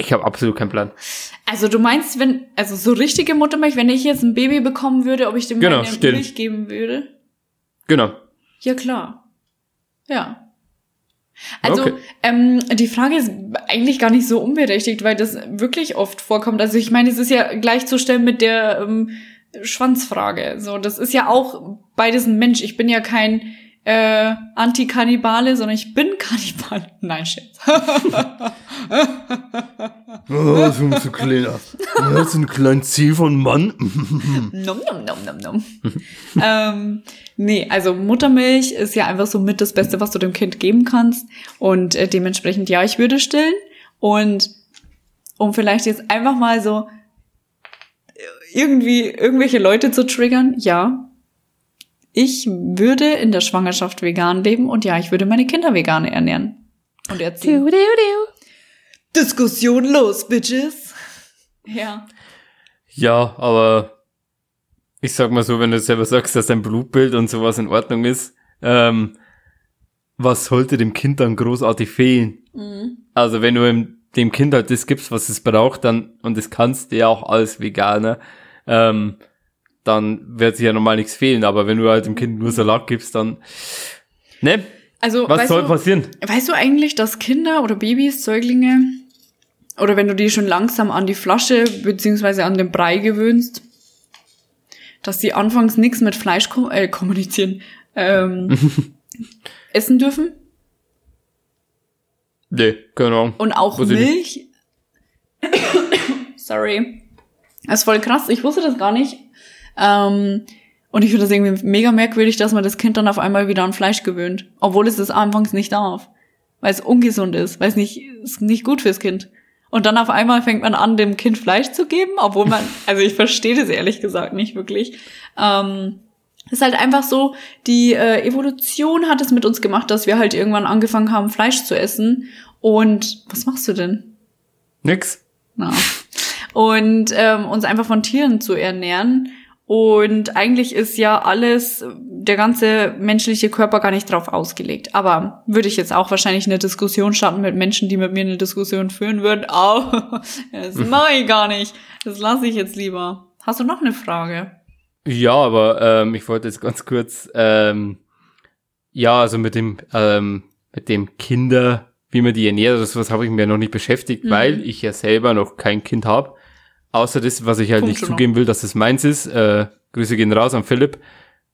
ich habe absolut keinen Plan. Also du meinst, wenn, also so richtige Muttermilch, wenn ich jetzt ein Baby bekommen würde, ob ich dem Genau, meine still. Milch geben würde? Genau. Ja, klar. Ja. Also, Okay. ähm, die Frage ist eigentlich gar nicht so unberechtigt, weil das wirklich oft vorkommt. Also ich meine, es ist ja gleichzustellen mit der ähm, Schwanzfrage. So, das ist ja auch beides ein Mensch. Ich bin ja kein äh, Anti-Kannibale, sondern ich bin Kannibale. Nein, Scherz. Oh, so ein kleiner, ja, so ein kleiner Ziel von Mann. Nom, nom, nom, nom, nom. ähm, nee, also Muttermilch ist ja einfach so mit das Beste, was du dem Kind geben kannst. Und äh, dementsprechend, ja, ich würde stillen. Und um vielleicht jetzt einfach mal so irgendwie irgendwelche Leute zu triggern, ja. Ich würde in der Schwangerschaft vegan leben und ja, ich würde meine Kinder vegan ernähren. Und erziehen. Diskussion los, Bitches. Ja. Ja, aber ich sag mal so, wenn du selber sagst, dass dein Blutbild und sowas in Ordnung ist, ähm, was sollte dem Kind dann großartig fehlen? Also wenn du dem Kind halt das gibst, was es braucht, dann, und das kannst du ja auch als Veganer, ähm, dann wird sich ja normal nichts fehlen. Aber wenn du halt dem Kind nur Salat gibst, dann, ne? Also, Was soll du, passieren? Weißt du eigentlich, dass Kinder oder Babys, Säuglinge, oder wenn du die schon langsam an die Flasche beziehungsweise an den Brei gewöhnst, dass die anfangs nichts mit Fleisch kom äh, kommunizieren, ähm, essen dürfen? Nee, Ahnung. Und auch ich Milch? Sorry. Das ist voll krass, ich wusste das gar nicht. Ähm, und ich finde das irgendwie mega merkwürdig, dass man das Kind dann auf einmal wieder an Fleisch gewöhnt. Obwohl es das anfangs nicht darf. Weil es ungesund ist, weil es nicht, ist nicht gut fürs Kind. Und dann auf einmal fängt man an, dem Kind Fleisch zu geben, obwohl man, also ich verstehe das ehrlich gesagt nicht wirklich. Ähm, ist halt einfach so, die äh, Evolution hat es mit uns gemacht, dass wir halt irgendwann angefangen haben, Fleisch zu essen. Und was machst du denn? Nix. Na. Und ähm, uns einfach von Tieren zu ernähren. Und eigentlich ist ja alles, der ganze menschliche Körper gar nicht drauf ausgelegt. Aber würde ich jetzt auch wahrscheinlich eine Diskussion starten mit Menschen, die mit mir eine Diskussion führen würden. Oh, das mache ich gar nicht. Das lasse ich jetzt lieber. Hast du noch eine Frage? Ja, aber ähm, ich wollte jetzt ganz kurz, ähm, ja, also mit dem, ähm, mit dem Kinder, wie man die ernährt, das was habe ich mir noch nicht beschäftigt, mhm. weil ich ja selber noch kein Kind habe. Außer das, was ich halt Punkt nicht zugeben will, dass es meins ist. Äh, Grüße gehen raus an Philipp.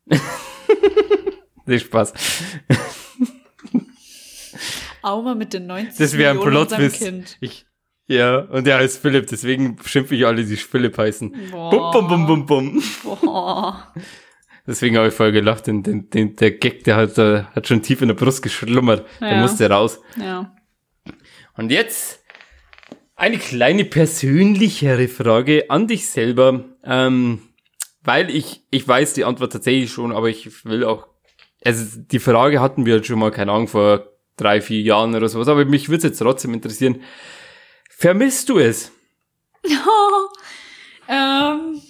nee, Spaß. Auma mit den 90 Das wäre ein Plotwitz. Ich, ja, und er heißt Philipp, deswegen schimpfe ich alle, die Philipp heißen. Boah. Bum, bum, bum, bum, bum. Boah. Deswegen habe ich voll gelacht, den, den, den, der Gag, der hat, der hat schon tief in der Brust geschlummert. Ja. Der musste raus. Ja. Und jetzt eine kleine persönlichere Frage an dich selber, ähm, weil ich, ich weiß die Antwort tatsächlich schon, aber ich will auch, also die Frage hatten wir schon mal, keine Ahnung, vor drei, vier Jahren oder sowas, aber mich würde es jetzt trotzdem interessieren. Vermisst du es? ähm,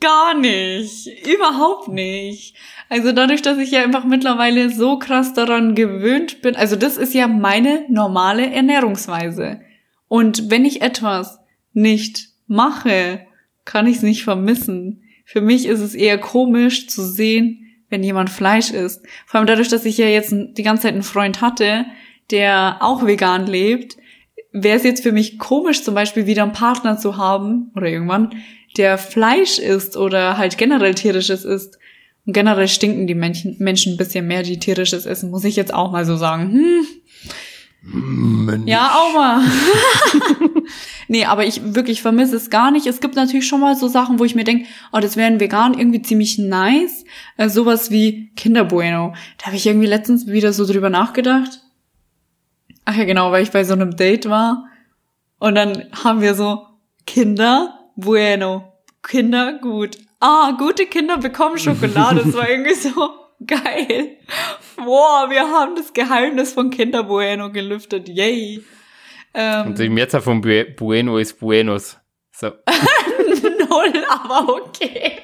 gar nicht. Überhaupt nicht. Also dadurch, dass ich ja einfach mittlerweile so krass daran gewöhnt bin, also das ist ja meine normale Ernährungsweise. Und wenn ich etwas nicht mache, kann ich es nicht vermissen. Für mich ist es eher komisch zu sehen, wenn jemand Fleisch isst. Vor allem dadurch, dass ich ja jetzt die ganze Zeit einen Freund hatte, der auch vegan lebt, wäre es jetzt für mich komisch, zum Beispiel wieder einen Partner zu haben oder irgendwann, der Fleisch isst oder halt generell tierisches isst. Und generell stinken die Menschen, ein bisschen mehr, die tierisches essen, muss ich jetzt auch mal so sagen. Hm. Mensch. Ja, auch mal. nee, aber ich wirklich vermisse es gar nicht. Es gibt natürlich schon mal so Sachen, wo ich mir denke, oh, das wären vegan irgendwie ziemlich nice. Äh, sowas wie Kinderbueno. Da habe ich irgendwie letztens wieder so drüber nachgedacht. Ach ja, genau, weil ich bei so einem Date war. Und dann haben wir so Kinder, bueno. Kinder, gut. Ah, gute Kinder bekommen Schokolade. Das war irgendwie so geil. Boah, wir haben das Geheimnis von Kinder Bueno gelüftet. Yay. Ähm, Und die Mehrzahl von Bueno ist Buenos. So. Null, aber okay.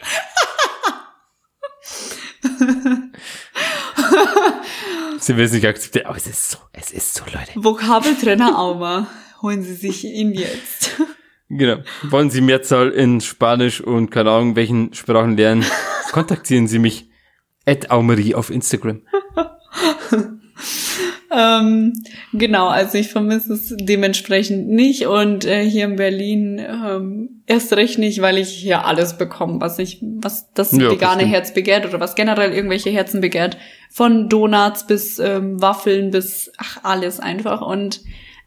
Sie will es nicht akzeptieren, aber es ist so, es ist so, Leute. Vokabeltrainer Auma, holen Sie sich ihn jetzt. Genau. Wollen Sie Mehrzahl in Spanisch und keine Ahnung welchen Sprachen lernen? Kontaktieren Sie mich. At Aumerie auf Instagram. ähm, genau, also ich vermisse es dementsprechend nicht und äh, hier in Berlin ähm, erst recht nicht, weil ich hier alles bekomme, was ich, was das ja, vegane bestimmt. Herz begehrt oder was generell irgendwelche Herzen begehrt. Von Donuts bis ähm, Waffeln bis ach alles einfach und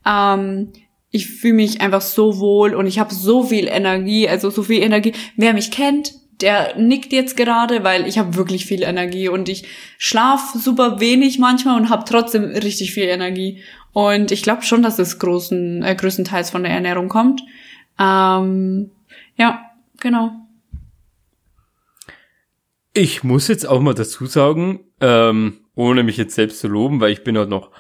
ähm, ich fühle mich einfach so wohl und ich habe so viel Energie, also so viel Energie. Wer mich kennt, der nickt jetzt gerade, weil ich habe wirklich viel Energie und ich schlaf super wenig manchmal und habe trotzdem richtig viel Energie. Und ich glaube schon, dass es großen, äh, größtenteils von der Ernährung kommt. Ähm, ja, genau. Ich muss jetzt auch mal dazu sagen, ähm, ohne mich jetzt selbst zu loben, weil ich bin halt noch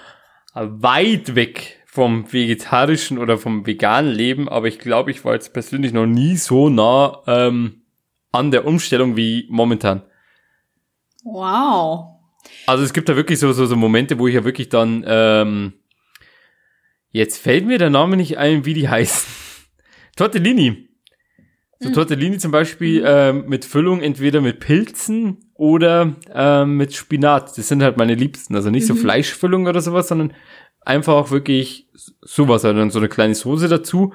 weit weg vom vegetarischen oder vom veganen Leben, aber ich glaube, ich war jetzt persönlich noch nie so nah ähm, an der Umstellung wie momentan. Wow. Also es gibt da wirklich so, so, so Momente, wo ich ja wirklich dann, ähm, jetzt fällt mir der Name nicht ein, wie die heißen. Tortellini. So mhm. Tortellini zum Beispiel ähm, mit Füllung entweder mit Pilzen oder ähm, mit Spinat. Das sind halt meine Liebsten. Also nicht mhm. so Fleischfüllung oder sowas, sondern einfach auch wirklich sowas. Also dann so eine kleine Soße dazu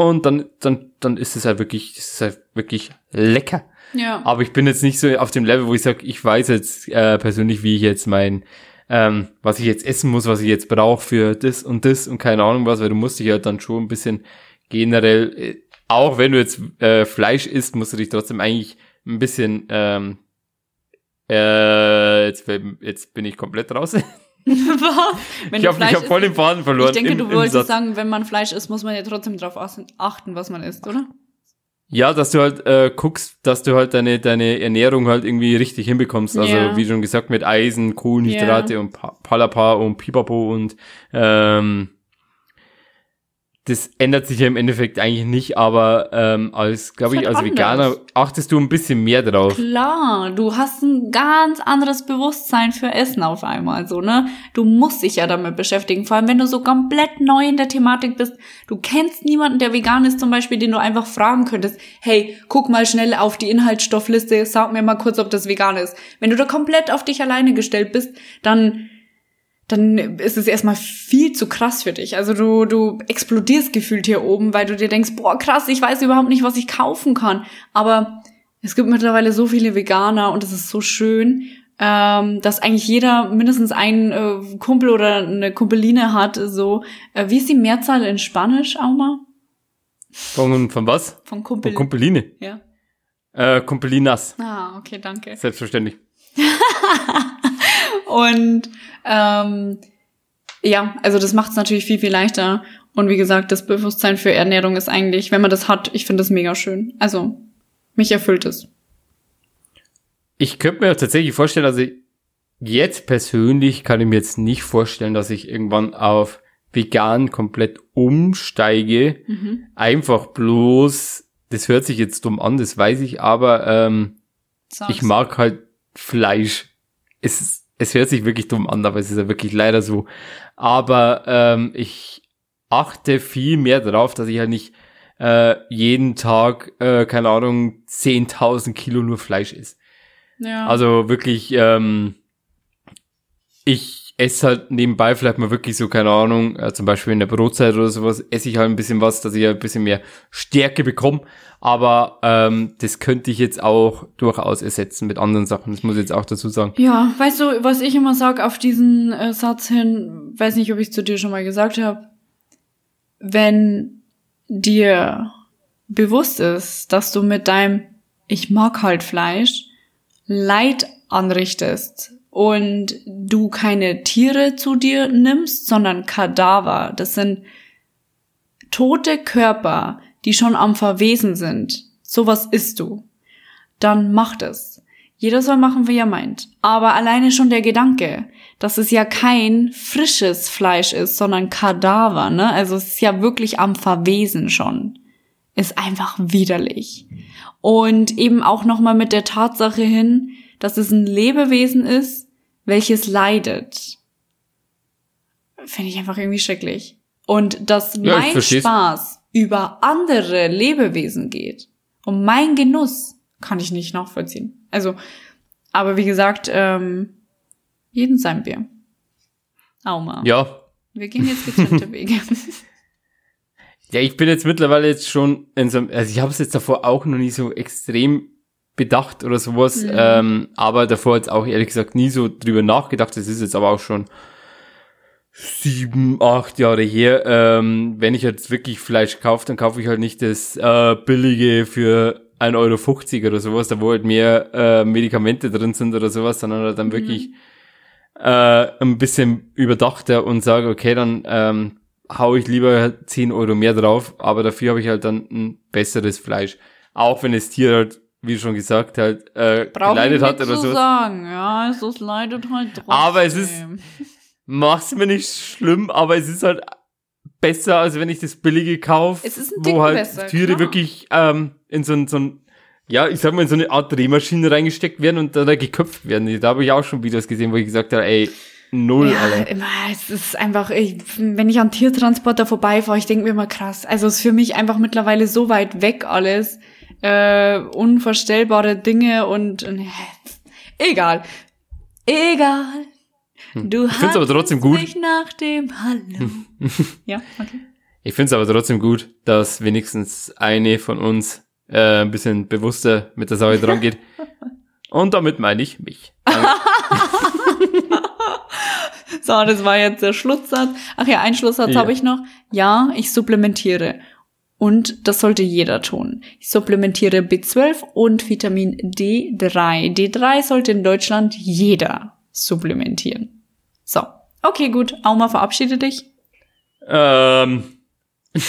und dann, dann, dann ist es halt wirklich, ist halt wirklich lecker. Ja. Aber ich bin jetzt nicht so auf dem Level, wo ich sage, ich weiß jetzt äh, persönlich, wie ich jetzt mein, ähm, was ich jetzt essen muss, was ich jetzt brauche für das und das und keine Ahnung was, weil du musst dich halt dann schon ein bisschen generell, äh, auch wenn du jetzt äh, Fleisch isst, musst du dich trotzdem eigentlich ein bisschen, ähm, äh, jetzt, jetzt bin ich komplett draußen. ich habe hab voll den Faden verloren. Ich denke, im, du wolltest sagen, wenn man Fleisch isst, muss man ja trotzdem darauf achten, was man isst, oder? Ja, dass du halt äh, guckst, dass du halt deine, deine Ernährung halt irgendwie richtig hinbekommst. Also Ja. wie schon gesagt, mit Eisen, Kohlenhydrate und Pa- Palapa und Pipapo und ähm, das ändert sich ja im Endeffekt eigentlich nicht, aber ähm, als, glaube ich, halt als Veganer anders. achtest du ein bisschen mehr drauf. Klar, du hast ein ganz anderes Bewusstsein für Essen auf einmal, so, ne? Du musst dich ja damit beschäftigen, vor allem wenn du so komplett neu in der Thematik bist. Du kennst niemanden, der vegan ist zum Beispiel, den du einfach fragen könntest, hey, guck mal schnell auf die Inhaltsstoffliste, sag mir mal kurz, ob das vegan ist. Wenn du da komplett auf dich alleine gestellt bist, dann dann ist es erstmal viel zu krass für dich. Also du, du explodierst gefühlt hier oben, weil du dir denkst, boah, krass, ich weiß überhaupt nicht, was ich kaufen kann. Aber es gibt mittlerweile so viele Veganer und es ist so schön, ähm, dass eigentlich jeder mindestens einen äh, Kumpel oder eine Kumpeline hat. So, äh, wie ist die Mehrzahl in Spanisch, Auma? Von, von was? Von Kumpel. Von Kumpeline. ja. Äh, Kumpelinas. Ah, okay, danke. Selbstverständlich. Und ähm, ja, also das macht es natürlich viel, viel leichter. Und wie gesagt, das Bewusstsein für Ernährung ist eigentlich, wenn man das hat, ich finde das mega schön. Also, mich erfüllt es. Ich könnte mir tatsächlich vorstellen, also jetzt persönlich kann ich mir jetzt nicht vorstellen, dass ich irgendwann auf vegan komplett umsteige. Einfach bloß, das hört sich jetzt dumm an, das weiß ich, aber ähm, Sag's. ich mag halt Fleisch. Es, ist- es hört sich wirklich dumm an, aber es ist ja wirklich leider so. Aber ähm, ich achte viel mehr darauf, dass ich halt nicht äh, jeden Tag, äh, keine Ahnung, 10.000 Kilo nur Fleisch esse. Ja. Also wirklich, ähm, ich esse halt nebenbei vielleicht mal wirklich so, keine Ahnung, äh, zum Beispiel in der Brotzeit oder sowas, esse ich halt ein bisschen was, dass ich ein bisschen mehr Stärke bekomme. Aber ähm, das könnte ich jetzt auch durchaus ersetzen mit anderen Sachen. Das muss ich jetzt auch dazu sagen. Ja, weißt du, was ich immer sag auf diesen äh, Satz hin, weiß nicht, ob ich zu dir schon mal gesagt habe, wenn dir bewusst ist, dass du mit deinem Ich mag halt Fleisch Leid anrichtest und du keine Tiere zu dir nimmst, sondern Kadaver, das sind tote Körper, die schon am Verwesen sind. Sowas isst du. Dann mach das. Jeder soll machen, wie er meint. Aber alleine schon der Gedanke, dass es ja kein frisches Fleisch ist, sondern Kadaver, ne? Also es ist ja wirklich am Verwesen schon. Ist einfach widerlich. Und eben auch nochmal mit der Tatsache hin, dass es ein Lebewesen ist, welches leidet. Finde ich einfach irgendwie schrecklich. Und dass Ja, mein. Spaß über andere Lebewesen geht und mein Genuss kann ich nicht nachvollziehen. Also, aber wie gesagt, ähm, jeden sein Bier. Auma. Ja, Wir gehen jetzt getrennte Wege. ja, ich bin jetzt mittlerweile jetzt schon in so einem, also ich habe es jetzt davor auch noch nie so extrem bedacht oder sowas, Mhm. ähm, aber davor jetzt auch ehrlich gesagt nie so drüber nachgedacht. Das ist jetzt aber auch schon sieben, acht Jahre her. Ähm, wenn ich jetzt wirklich Fleisch kaufe, dann kaufe ich halt nicht das äh, billige für 1,50 Euro oder sowas, da wo halt mehr äh, Medikamente drin sind oder sowas, sondern halt dann wirklich äh, ein bisschen überdachter und sage, okay, dann ähm, hau ich lieber 10 Euro mehr drauf, aber dafür habe ich halt dann ein besseres Fleisch. Auch wenn das Tier halt, wie schon gesagt, halt äh, geleidet nicht hat oder so. sagen. Ja, es ist leidet halt trotzdem. Aber es ist- Mach's mir nicht schlimm, aber es ist halt besser, als wenn ich das billige kaufe, Es ist ein wo halt besser, Tiere klar. wirklich ähm, in so ein, so ein, ja, ich sag mal, in so eine Art Drehmaschine reingesteckt werden und dann da geköpft werden. Da habe ich auch schon Videos gesehen, wo ich gesagt habe, ey, null, Ja, Alter. immer, es ist einfach, ich, wenn ich an Tiertransporter vorbeifahre, ich denke mir immer krass. Also es ist für mich einfach mittlerweile so weit weg alles. Äh, unvorstellbare Dinge und äh, egal. Egal. Du Hm. Ich find's aber trotzdem gut. Mich nach dem Hallo. ja, okay. Ich finde es aber trotzdem gut, dass wenigstens eine von uns äh, ein bisschen bewusster mit der Sache dran geht. Und damit meine ich mich. So, das war jetzt der Schlusssatz. Ach ja, ein Schlusssatz Ja. habe ich noch. Ja, ich supplementiere. Und das sollte jeder tun. Ich supplementiere B12 und Vitamin D3. D3 sollte in Deutschland jeder supplementieren. So. Okay, gut. Auma, verabschiede dich. Ähm,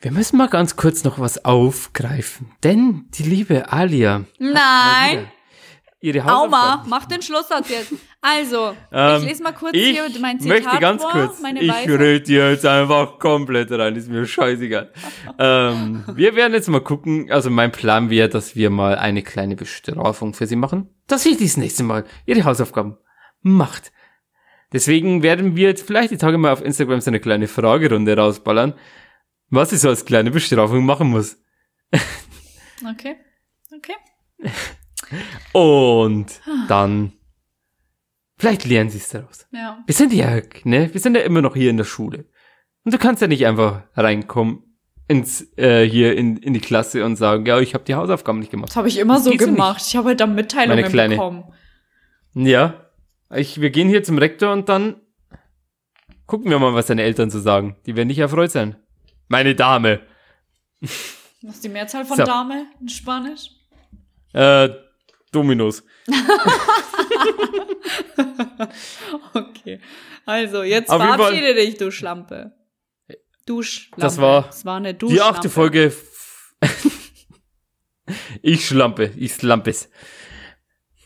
Wir müssen mal ganz kurz noch was aufgreifen, denn die liebe Alia. Nein. Ihre Auma, Hausaufgaben. mach den Schlusssatz jetzt. Also, Ähm, ich lese mal kurz ich hier mein Zitat möchte ganz vor, kurz, meine ich rede dir jetzt einfach komplett rein, ist mir scheißegal. ähm, wir werden jetzt mal gucken, also mein Plan wäre, dass wir mal eine kleine Bestrafung für sie machen, dass sie das nächste Mal ihre Hausaufgaben macht. Deswegen werden wir jetzt vielleicht die Tage mal auf Instagram so eine kleine Fragerunde rausballern, was sie so als kleine Bestrafung machen muss. Okay, okay. Und dann, vielleicht lernen sie es daraus. Ja. Wir sind ja, ne, wir sind ja immer noch hier in der Schule. Und du kannst ja nicht einfach reinkommen ins, äh, hier in, in die Klasse und sagen, ja, ich habe die Hausaufgaben nicht gemacht. Das habe ich immer Das so gemacht. Ich habe halt dann Mitteilungen Meine Kleine. bekommen. Ja, ich, wir gehen hier zum Rektor und dann gucken wir mal, was deine Eltern so sagen. Die werden nicht erfreut sein. Meine Dame. Was ist die Mehrzahl von So. Dame in Spanisch? Äh, Dominos. Okay. Also, jetzt Auf verabschiede dich, du Schlampe. Du Schlampe. Das war das war eine Die Duschlampe. achte Folge. ich schlampe, ich slampes.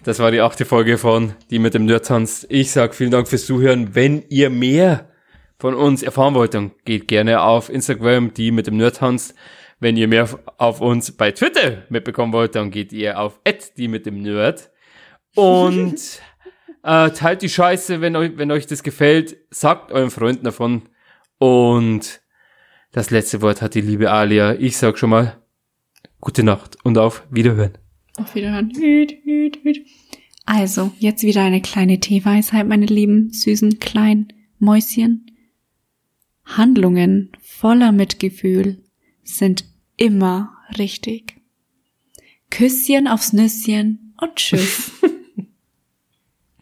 Das war die achte Folge von Die mit dem Nerd tanzt. Ich sag vielen Dank fürs Zuhören. Wenn ihr mehr von uns erfahren wollt, dann geht gerne auf Instagram, die mit dem Nerd tanzt. Wenn ihr mehr auf uns bei Twitter mitbekommen wollt, dann geht ihr auf die mit dem Nerd. Und äh, teilt die Scheiße, wenn euch, wenn euch das gefällt. Sagt euren Freunden davon. Und das letzte Wort hat die liebe Alia. Ich sag schon mal gute Nacht und auf Wiederhören. Auf Wiederhören. Hüt, hüt, hüt. Also, jetzt wieder eine kleine Teeweisheit, meine lieben, süßen, kleinen Mäuschen. Handlungen voller Mitgefühl sind immer richtig. Küsschen aufs Nüsschen und tschüss.